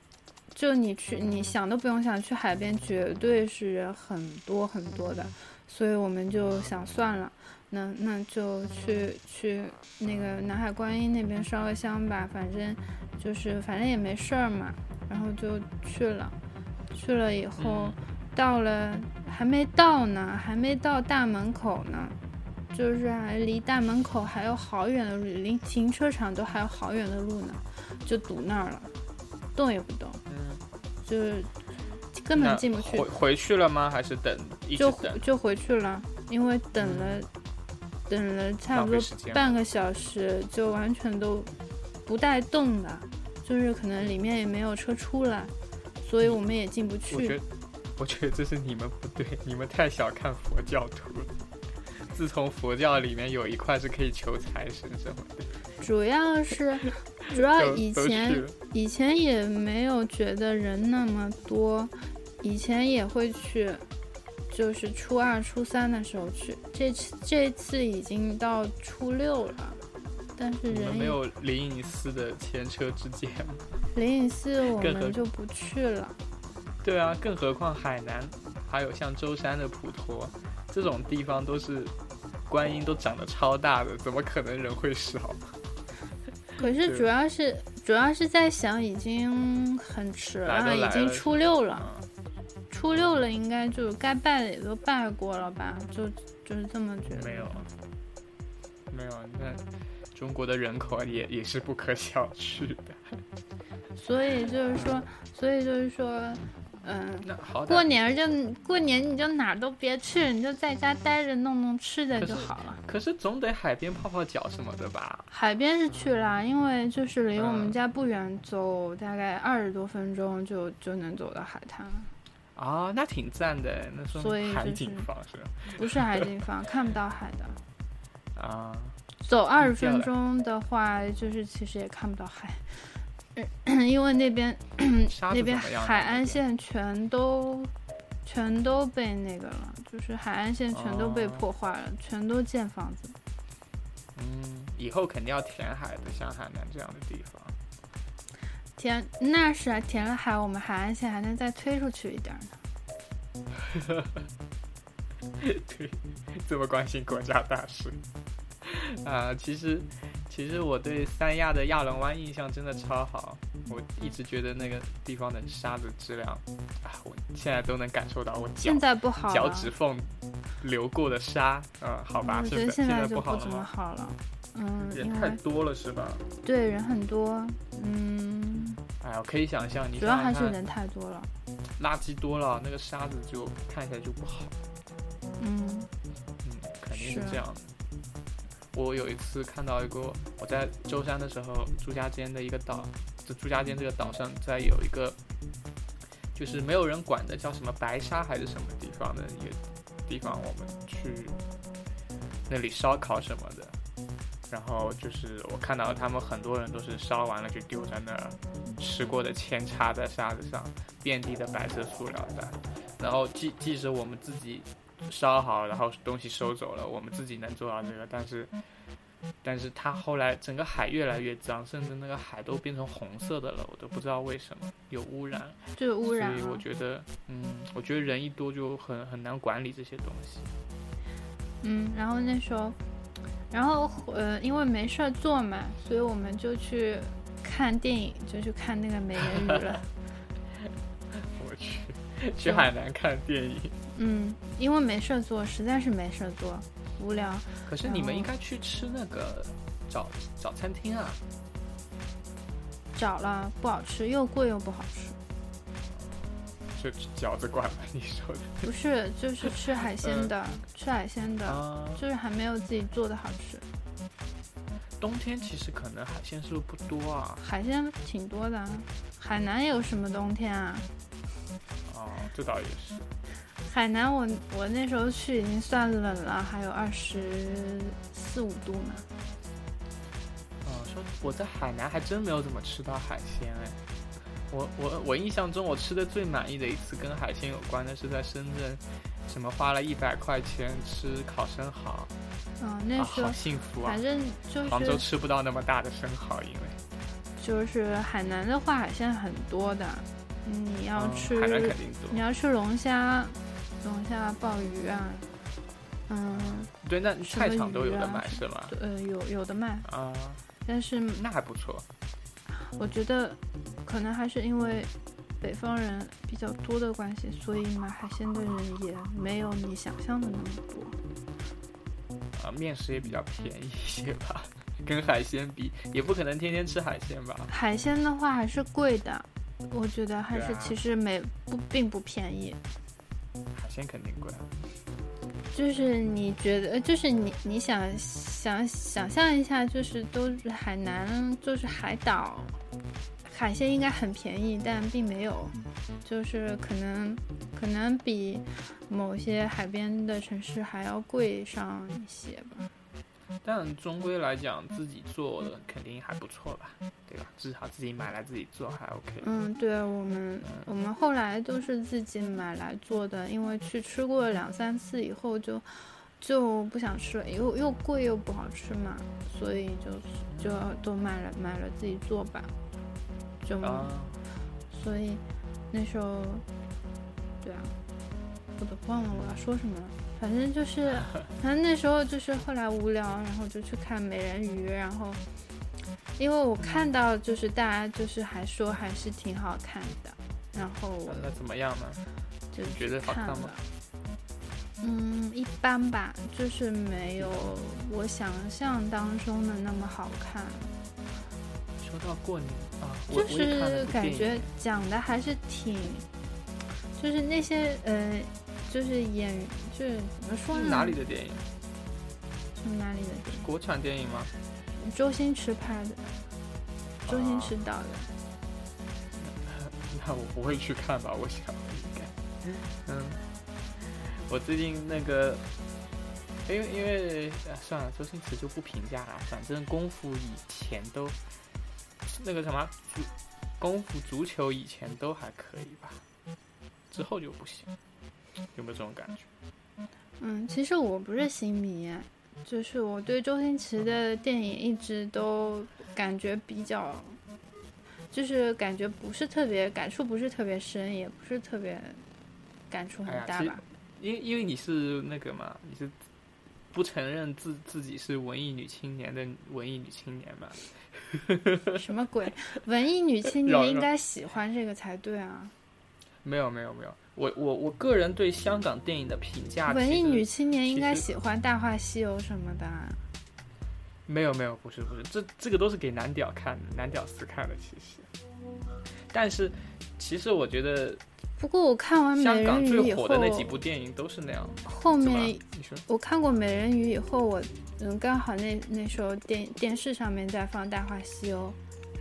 就你去，你想都不用想，去海边绝对是人很多很多的，所以我们就想算了。那那就去去那个南海观音那边烧个香吧，反正就是反正也没事儿嘛，然后就去了。去了以后，到了还没到呢，还没到大门口呢，就是还离大门口还有好远的路，离停车场都还有好远的路呢，就堵那儿了，动也不动，嗯，就是根本进不去。回回去了吗？还是等？就就回去了，因为等了。等了差不多半个小时，就完全都不带动的，就是可能里面也没有车出来，所以我们也进不去。我觉得，我觉得这是你们不对，你们太小看佛教徒了。自从佛教里面有一块是可以求财神什么的，主要是主要以前以前也没有觉得人那么多，以前也会去。就是初二、初三的时候去，这次这次已经到初六了，但是人没有灵隐寺的前车之鉴。*laughs* 灵隐寺我们就不去了。对啊，更何况海南还有像舟山的普陀这种地方，都是观音都长得超大的，怎么可能人会少？*laughs* 可是主要是主要是在想，已经很迟了，已经初六了。初六了，应该就该拜的也都拜过了吧？就就是这么觉得。没有，没有，那中国的人口也也是不可小觑的。*laughs* 所以就是说，所以就是说，嗯，过年就过年，你就哪儿都别去，你就在家待着，弄弄吃的就好了。可是总得海边泡泡脚什么的吧？海边是去了，因为就是离我们家不远，走大概二十多分钟就就能走到海滩。啊，那挺赞的，那说海景房是吧？*laughs* 不是海景房，看不到海的。*laughs* 啊，走二十分钟的话，就是其实也看不到海，*coughs* 因为那边 *coughs* 那边海岸线全都全都被那个了，就是海岸线全都被破坏了，全都建房子。嗯，以后肯定要填海的，像海南这样的地方。填那是啊，填了海，我们海岸线还能再推出去一点呢。*laughs* 对，这么关心国家大事啊！其实，其实我对三亚的亚龙湾印象真的超好，我一直觉得那个地方的沙子质量啊，我现在都能感受到我现在不好脚趾缝流过的沙，嗯，好吧，我觉得现在就不怎么好了。嗯，人太多了是吧？对，人很多。嗯，哎，呀可以想象，你主要还是人太多了，垃圾多了，那个沙子就看起来就不好。嗯嗯，肯定是这样的。我有一次看到一个，我在舟山的时候，朱家尖的一个岛，就朱家尖这个岛上，在有一个就是没有人管的，叫什么白沙还是什么地方的一个地方，我们去那里烧烤什么的。然后就是我看到他们很多人都是烧完了就丢在那儿，吃过的签插在沙子上，遍地的白色塑料袋。然后即即使我们自己烧好，然后东西收走了，我们自己能做到这个，但是，但是它后来整个海越来越脏，甚至那个海都变成红色的了，我都不知道为什么有污染，就污染。所以我觉得，嗯，我觉得人一多就很很难管理这些东西。嗯，然后那时候。然后呃，因为没事儿做嘛，所以我们就去看电影，就去看那个美人鱼了。*laughs* 我去，去海南看电影。嗯，因为没事儿做，实在是没事儿做，无聊。可是你们应该去吃那个早早餐厅啊。找了不好吃，又贵又不好吃。是饺子馆吗？你说的不是，就是吃海鲜的，吃海鲜的，啊？就是还没有自己做的好吃。冬天其实可能海鲜是不是不多啊？海鲜挺多的啊，海南有什么冬天啊？哦，这倒也是。海南我我那时候去已经算冷了，还有二十四五度呢。哦，说我在海南还真没有怎么吃到海鲜哎。我我我印象中我吃的最满意的一次跟海鲜有关的是在深圳，什么花了一百块钱吃烤生蚝，嗯，那啊，时候好幸福啊反！正就是杭州吃不到那么大的生蚝，因为就是海南的话，海鲜很多的。嗯你要嗯吃海南肯定多。你要吃龙虾、龙虾、鲍鱼啊，嗯，对，那菜场都有的卖是吗？呃，有有的卖，啊，但是那还不错。我觉得可能还是因为北方人比较多的关系，所以买海鲜的人也没有你想象的那么多。啊，面食也比较便宜一些吧，跟海鲜比，也不可能天天吃海鲜吧？海鲜的话还是贵的，我觉得还是其实没不并不便宜。海鲜肯定贵啊。就是你觉得，就是你你想想想象一下，就是都是海南，就是海岛，海鲜应该很便宜，但并没有，就是可能可能比某些海边的城市还要贵上一些吧。但终归来讲，自己做的肯定还不错吧，对吧？至少自己买来自己做还 OK。嗯，对我们我们后来都是自己买来做的，因为去吃过两三次以后就就不想吃了，又又贵又不好吃嘛，所以就就都买了买了自己做吧，就、啊，所以那时候对啊，我都忘了我要说什么了。反正就是，*laughs* 反正那时候就是后来无聊，然后就去看美人鱼，然后因为我看到就是大家就是还说还是挺好看的，然后我那怎么样呢？就觉得好看吗。嗯，一般吧，就是没有我想象当中的那么好看，说到过年啊，我就是感觉讲的还是挺，就是那些呃，就是演员，就是怎么说呢？是哪里的电影？是哪里的电国产电影吗？周星驰拍的，周星驰导的。*laughs* 那我不会去看吧？我想应该。嗯，我最近那个，因为因为、啊、算了，周星驰就不评价了。反正功夫以前都那个什么足功夫足球以前都还可以吧，之后就不行。有没有这种感觉？嗯，其实我不是新迷，就是我对周星驰的电影一直都感觉比较，就是感觉不是特别感触不是特别深，也不是特别感触很大吧。因为因为你是那个嘛，你是不承认自自己是文艺女青年的文艺女青年嘛？*laughs* 什么鬼？文艺女青年应该喜欢这个才对啊！没有没有没有，我我我个人对香港电影的评价，文艺女青年应该喜欢《大话西游》什么的啊。没有没有，不是不是，这这个都是给男屌看的，男屌丝看的，其实。但是其实我觉得不过我看完《香美港最人鱼》以后，火的那几部电影都是那样。后面我看过《美人鱼》以后，我嗯刚好那那时候电电视上面在放《大话西游》，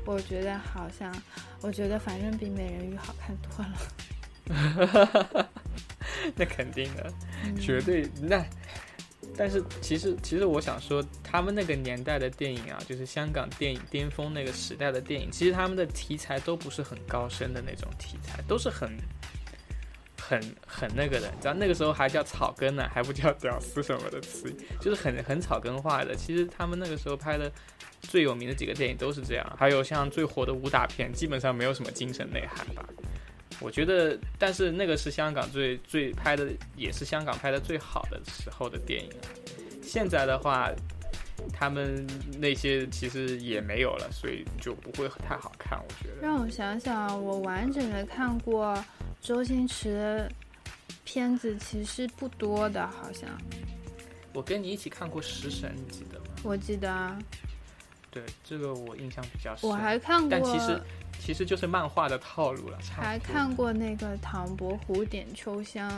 我觉得好像，我觉得反正比《美人鱼》好看多了。*laughs* 那肯定的，嗯绝对那。但是其实其实我想说，他们那个年代的电影啊，就是香港电影巅峰那个时代的电影，其实他们的题材都不是很高深的那种题材，都是很很很那个的。你知道那个时候还叫草根呢，还不叫屌丝什么的词，就是很很草根化的。其实他们那个时候拍的最有名的几个电影都是这样，还有像最火的武打片，基本上没有什么精神内涵吧。我觉得，但是那个是香港最最拍的，也是香港拍的最好的时候的电影。现在的话，他们那些其实也没有了，所以就不会太好看。我觉得，让我想想，我完整的看过周星驰的片子其实不多的，好像我跟你一起看过《食神》，你记得吗？我记得啊，对，这个我印象比较深。我还看过，但其实其实就是漫画的套路了。还看过那个唐伯虎点秋香，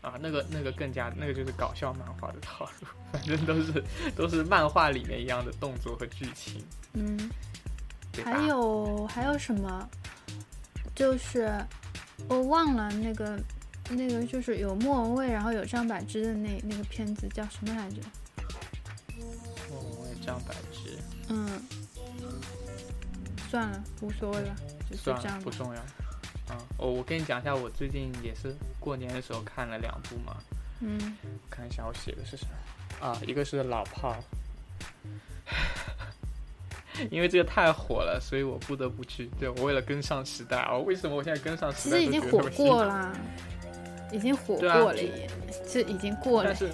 啊，那个那个更加那个就是搞笑漫画的套路，反正都是都是漫画里面一样的动作和剧情，嗯，还有还有什么？就是我忘了那个那个就是有莫文蔚，然后有张柏芝的那那个片子叫什么来着？莫文蔚、张柏芝，嗯，算了，无所谓了，就是，这样。不重要。啊，我我跟你讲一下，我最近也是过年的时候看了两部嘛，嗯，看一下我写的是什么啊？一个是老炮，*laughs* 因为这个太火了，所以我不得不去。对我为了跟上时代啊，为什么我现在跟上时代？其实已经火过，了，已经火过了也，这已经过了但。是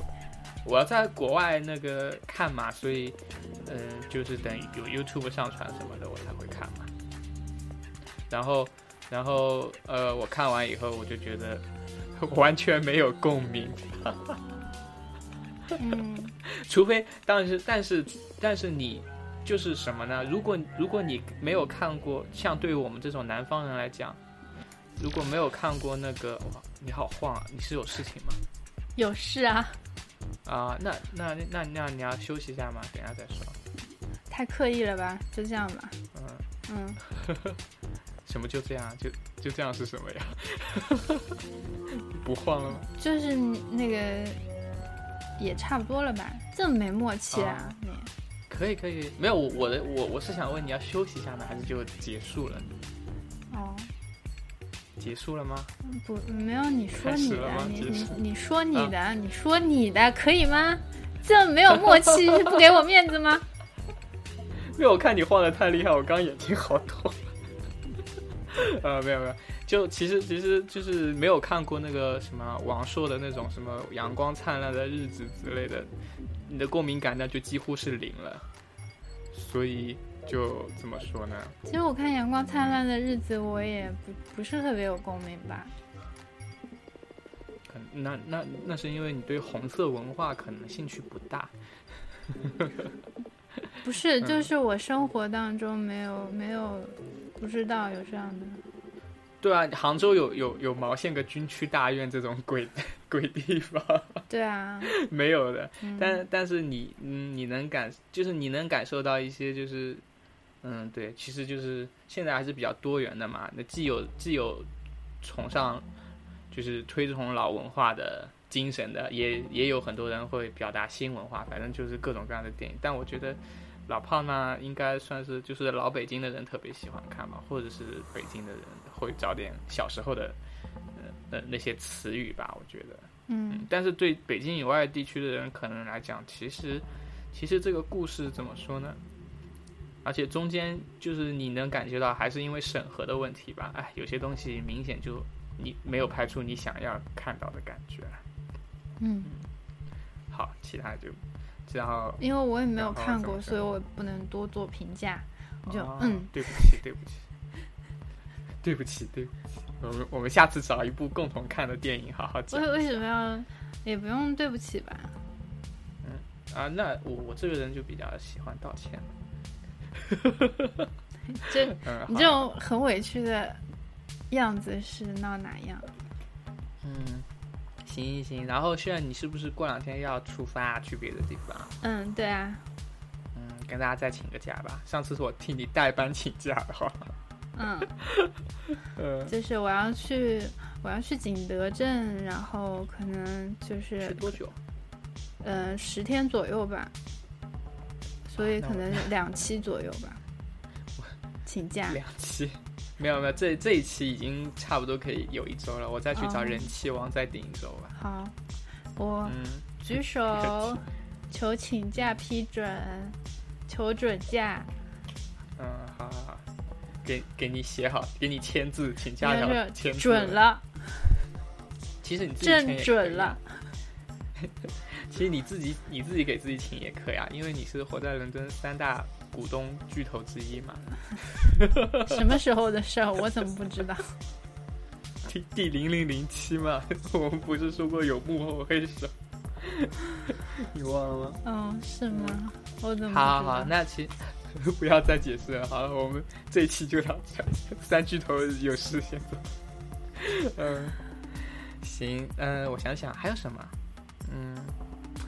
我要在国外那个看嘛，所以嗯、就是等有 YouTube 上传什么的，我才会看嘛。然后，然后呃，我看完以后，我就觉得完全没有共鸣。嗯 *laughs* 除非，但是，但是，但是你就是什么呢？如果如果你没有看过，像对于我们这种南方人来讲，如果没有看过那个，哇，你好晃啊！你是有事情吗？有事啊，啊，那那那那你要休息一下吗？等一下再说。太刻意了吧？就这样吧。嗯，嗯，*laughs* 什么就这样？就就这样是什么呀？*laughs* 不晃了吗？就是那个也差不多了吧？这么没默契啊啊你？可以可以，没有我我的我我是想问你要休息一下呢，还是就结束了？哦，结束了吗？不，没有，你说你的你你你说你的，你说你的，可以吗？这没有默契，是不给我面子吗？*laughs* 因为我看你晃的太厉害，我刚眼睛好痛。*laughs* 呃，没有没有，就其实其实就是没有看过那个什么王朔的那种什么阳光灿烂的日子之类的，你的共鸣感那就几乎是零了。所以就怎么说呢？其实我看《阳光灿烂的日子》，我也不不是特别有共鸣吧。那那那是因为你对红色文化可能兴趣不大。不是，*laughs* 嗯就是我生活当中没有没有不知道有这样的。对啊，杭州有有有毛线个军区大院这种鬼 *laughs* 鬼地方对啊，*laughs* 没有的。嗯，但但是你嗯，你能感就是你能感受到一些就是嗯，对，其实就是现在还是比较多元的嘛。那既有既有崇尚就是推崇老文化的精神的，也也有很多人会表达新文化，反正就是各种各样的电影。但我觉得老炮呢，应该算是就是老北京的人特别喜欢看吧，或者是北京的人会找点小时候的呃呃那些词语吧，我觉得。嗯但是对北京以外地区的人可能来讲，其实其实这个故事怎么说呢？而且中间就是你能感觉到，还是因为审核的问题吧。哎，有些东西明显就你没有拍出你想要看到的感觉。嗯，好，其他就然后因为我也没有看过，所以我不能多做评价。我就、哦嗯，对不起，对不起，*laughs* 对不起，对不起。我们我们下次找一部共同看的电影好好讲为为什么要也不用对不起吧？嗯啊。那我我这个人就比较喜欢道歉。*laughs* 这嗯，你这种很委屈的样子是闹哪样？嗯，行行行。然后炫，你是不是过两天要出发去别的地方？嗯，对啊，嗯，跟大家再请个假吧。上次是我替你代班请假的话，嗯，呃，*laughs* 就是我要去我要去景德镇，然后可能就是去多久？呃十天左右吧，所以可能两期左右吧，*laughs* 请假。两期？没有没有，这这一期已经差不多可以有一周了。我再去找哦人气王再顶一周吧。好，我嗯，举手求请假批准，求准假，嗯，好好好，给给你写好，给你签字，请假条签字。准。了，其实你正准了。其实你自己 *laughs* 你自己给自己请也可以啊，因为你是活在伦敦三大股东巨头之一嘛。*laughs* 什么时候的事儿？我怎么不知道？*laughs* 第第零零零七嘛，*laughs* 我们不是说过有幕后黑手？你忘了吗？哦，是吗？我怎么好好，那其不要再解释了。好了，我们这一期就到这，三巨头有事先走。嗯，行，嗯，我想想还有什么？嗯，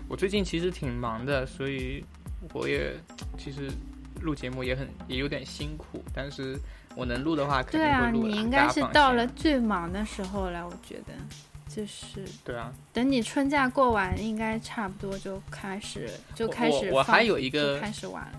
我最近其实挺忙的，所以我也其实录节目也很也有点辛苦，但是我能录的话肯定对啊，会录的。你应该是到了最忙的时候了，我觉得，就是对啊，等你春假过完，应该差不多就开始就开始我我还有一个开始玩。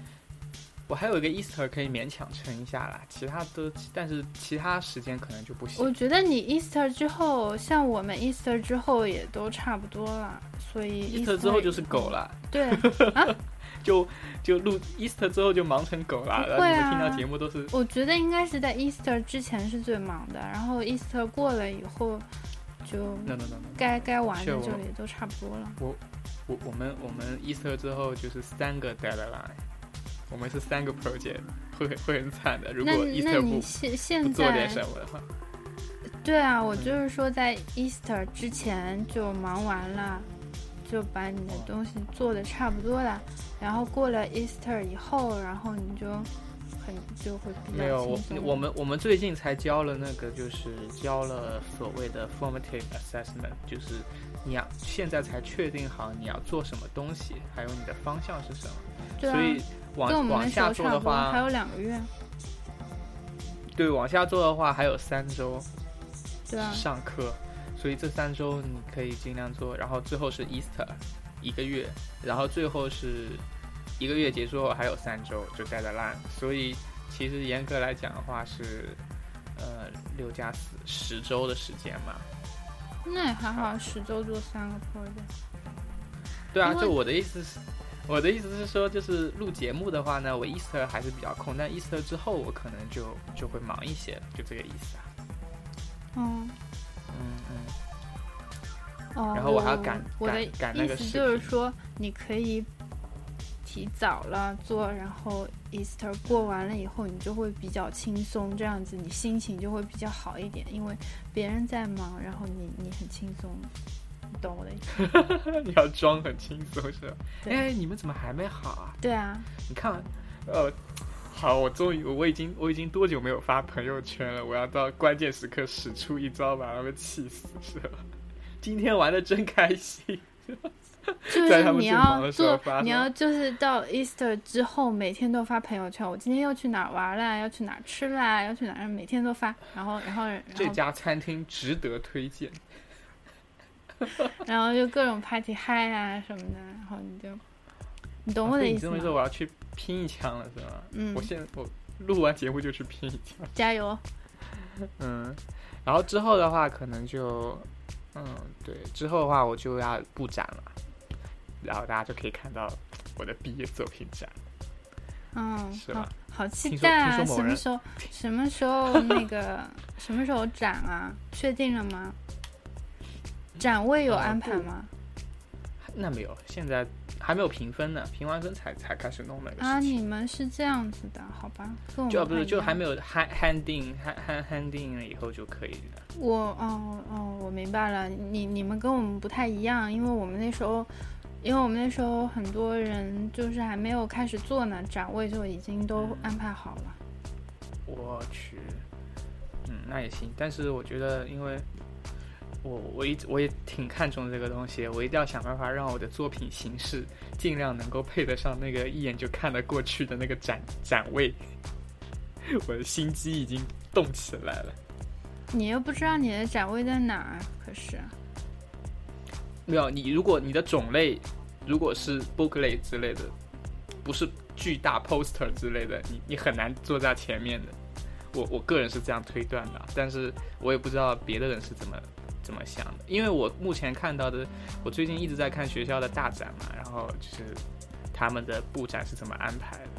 我还有一个 Easter 可以勉强撑一下啦，其他都但是其他时间可能就不行我。觉得你 Easter 之后，像我们 Easter 之后也都差不多了，所以 Easter 之后就是狗了，对，*laughs* 就就录 Easter 之后就忙成狗了，然后听到节目都是我觉得应该是在 Easter 之前是最忙的，然后 Easter 过了以后，就 no no no no，该该玩的就也都差不多了。我我我们我们 Easter 之后就是三个 deadline，我们是三个 project，会会很惨的。如果 Easter 不你现现不做点在什么的话，对啊，我就是说在 Easter 之前就忙完了，就把你的东西做的差不多了，然后过了 Easter 以后，然后你就很就会比没有我。我们我们最近才交了那个，就是交了所谓的 formative assessment，就是你要现在才确定好你要做什么东西，还有你的方向是什么，对啊所，以往跟我们往下做的候差不多，还，有两个月，对，往下做的话还有三周对啊，上课，所以这三周你可以尽量做，然后最后是 Easter 一个月，然后最后是一个月结束后还有三周就 deadline，所以其实严格来讲的话是呃六加四十周的时间嘛。那也还好，十周做三个 project。对啊，就我的意思是，我的意思是说，就是录节目的话呢，我 Easter 还是比较空，但 Easter 之后我可能就就会忙一些，就这个意思啊。嗯，嗯嗯，哦，然后我还要赶我的赶赶那个意思就是说，你可以提早了做，然后 Easter 过完了以后，你就会比较轻松，这样子你心情就会比较好一点，因为别人在忙，然后你你很轻松，你懂我的意思？你 *laughs* 要装很轻松是吧？对哎，你们怎么还没好啊？对啊，你看，呃，好，我终于，我已经，我已经多久没有发朋友圈了？我要到关键时刻使出一招，把他们气死，是吧？今天玩的真开心，*laughs* 就是你要做，你要就是到 Easter 之后，每天都发朋友圈，我今天又去哪玩啦，要去哪吃啦，要去哪儿，每天都发，然后然后然后这家餐厅值得推荐。*laughs* 然后就各种 party 嗨啊什么的，然后你就，你懂我的意思啊对你这么一说，吗？我要去拼一枪了，是吗？嗯我现在我录完节目就去拼一枪。加油！*laughs* 嗯，然后之后的话，可能就，嗯，对，之后的话我就要布展了，然后大家就可以看到我的毕业作品展。嗯，好是吧好期待啊！什么时候什么时候那个什么时候展啊？确定了吗？展位有安排吗？那没有，现在还没有评分呢，评完分才才开始弄那个啊，事情。你们是这样子的，好吧？跟我就不是就还没有 hand handing hand hand handing 了以后就可以了。我哦哦，我明白了，你你们跟我们不太一样，因为我们那时候，因为我们那时候很多人就是还没有开始做呢，展位就已经都安排好了。我去，嗯，那也行。但是我觉得，因为我我一直我也挺看重这个东西，我一定要想办法让我的作品形式尽量能够配得上那个一眼就看得过去的那个展展位。*laughs* 我的心机已经动起来了。你又不知道你的展位在哪儿，可是没有，你如果你的种类如果是 booklet 之类的，不是巨大 poster 之类的，你你很难坐在前面的。我我个人是这样推断的，但是我也不知道别的人是怎么怎么想的，因为我目前看到的，我最近一直在看学校的大展嘛，然后就是他们的布展是怎么安排的。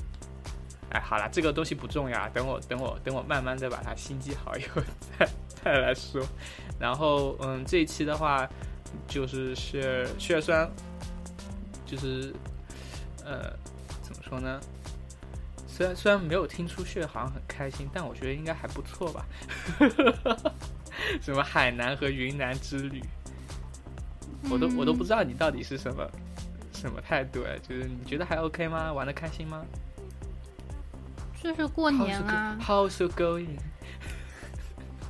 哎，好了，这个东西不重要，等我等我等我慢慢的把它心机好以后 *laughs* 再再来说。然后嗯，这一期的话就是血血栓，就是呃怎么说呢？虽然虽然没有听出血好像很开心，但我觉得应该还不错吧。*laughs* 什么海南和云南之旅，我都我都不知道你到底是什么什么态度哎，就是你觉得还 OK 吗？玩的开心吗？就是过年啊。How's it going？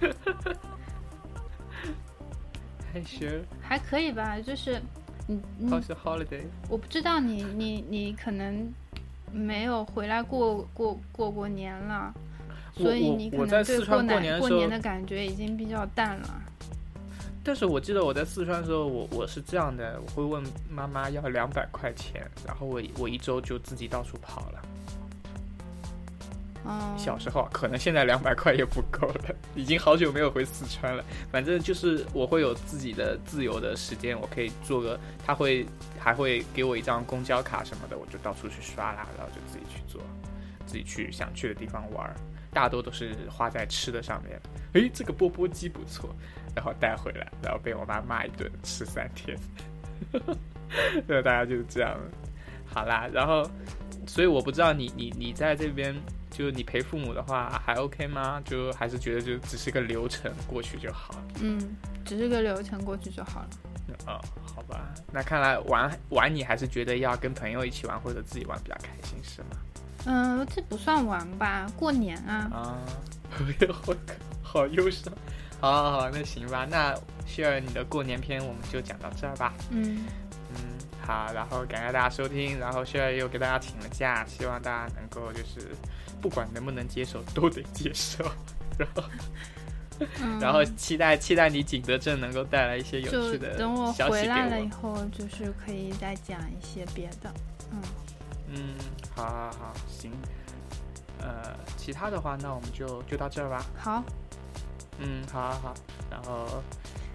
*laughs* 害羞。还可以吧，就是你你 How's holiday？我不知道你你你可能没有回来过过过过年了，我所以你可我我在能对四川过过过年的时候年的感觉已经比较淡了。但是我记得我在四川的时候，我我是这样的，我会问妈妈要两百块钱，然后我我一周就自己到处跑了。嗯，小时候啊可能现在两百块也不够了，已经好久没有回四川了。反正就是我会有自己的自由的时间，我可以做个，他会还会给我一张公交卡什么的，我就到处去刷啦，然后就自己去做，自己去想去的地方玩儿，大多都是花在吃的上面。诶，这个钵钵鸡不错，然后带回来，然后被我妈骂一顿，吃三天。*laughs* 对，大家就是这样。好啦，然后，所以我不知道你你你在这边，就你陪父母的话还 OK 吗？就还是觉得就只是个流程过去就好。嗯，只是个流程过去就好了。哦，好吧，那看来玩玩你还是觉得要跟朋友一起玩或者自己玩比较开心是吗？嗯，这不算玩吧？过年啊，啊，*laughs* 我 *laughs* 好忧伤。好好好，那行吧，那希尔你的过年篇我们就讲到这儿吧。嗯，嗯，好，然后感谢大家收听，然后现在又给大家请了假，希望大家能够就是不管能不能接受都得接受，然后、嗯然后期待期待你景德镇能够带来一些有趣的等我回来了以。后，就是可以再讲一些别的。嗯，嗯，好好好，行。呃，其他的话，那我们就就到这儿吧。好，嗯，好好好，然后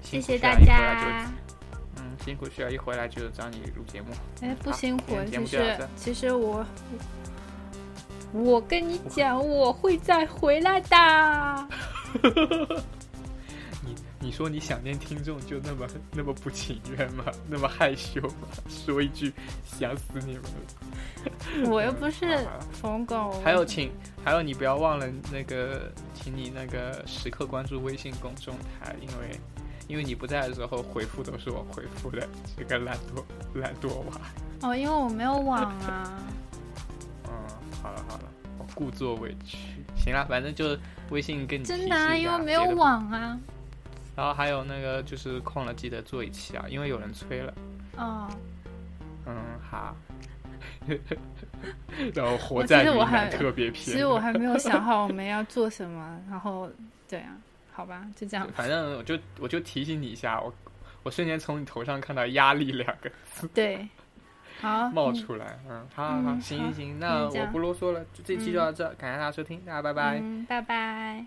谢谢大家。嗯，辛苦需要一回来就找你录节目。哎，不辛苦其实其实我，我跟你讲，我会再回来的。*laughs* 你你说你想念听众就那么那么不情愿吗？那么害羞吗？*laughs* 说一句想死你们了。我又不是疯狗。还有请，还有你不要忘了那个，请你那个时刻关注微信公众台，因为因为你不在的时候回复都是我回复的，这个懒惰懒惰娃。哦，因为我没有网啊。*laughs* 嗯，好了好了，我故作委屈。行了，反正就微信跟你真的啊，因为没有网啊。然后还有那个就是空了记得做一期啊，因为有人催了。哦，嗯，好。*laughs* 然后活在我还南特别偏。其实我还没有想好我们要做什么，然后对啊，好吧，就这样。反正我就我就提醒你一下，我我瞬间从你头上看到“压力”两个字对，好，*laughs* 冒出来。嗯，好好好，行行行，那我不啰嗦了，就这期就到这，感谢大家收听，大家拜拜。嗯，拜拜。